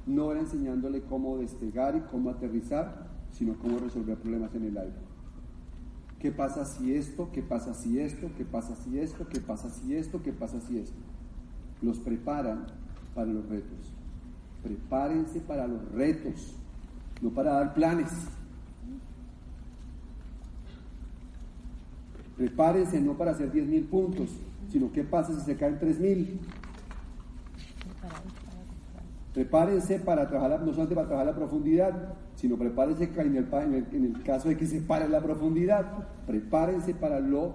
no era enseñándole cómo despegar y cómo aterrizar, sino cómo resolver problemas en el aire. ¿Qué pasa si esto? ¿Qué pasa si esto? ¿Qué pasa si esto? ¿Qué pasa si esto? ¿Qué pasa si esto? Los preparan para los retos. Prepárense para los retos, no para dar planes. Prepárense no para hacer 10 mil puntos, sino qué pasa si se caen 3 mil. Prepárense para trabajar, no solamente para trabajar la profundidad, sino prepárense en el, en el, en el caso de que se pare la profundidad. Prepárense para lo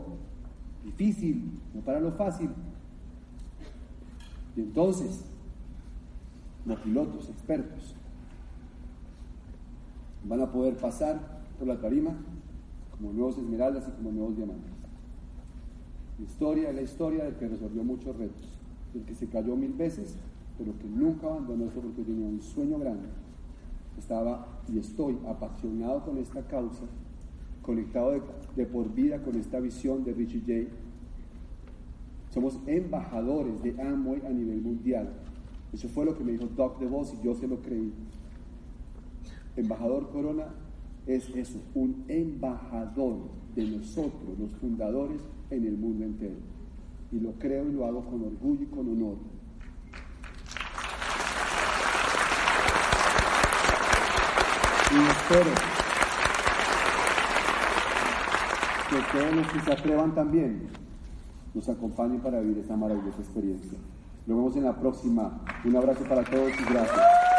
difícil, no para lo fácil. Y entonces, los pilotos expertos van a poder pasar por la tarima como nuevos esmeraldas y como nuevos diamantes. Historia es la historia del que resolvió muchos retos, del que se cayó mil veces, pero que nunca abandonó eso porque tenía un sueño grande. Estaba y estoy apasionado con esta causa, conectado de, de por vida con esta visión de Richie J. Somos embajadores de Amway a nivel mundial eso fue lo que me dijo Doc DeVos y yo se lo creí. Embajador Corona es eso, un embajador de nosotros, los fundadores, en el mundo entero. Y lo creo y lo hago con orgullo y con honor. Y espero que todos los que se atrevan también nos acompañen para vivir esta maravillosa experiencia. Nos vemos en la próxima. Un abrazo para todos y gracias.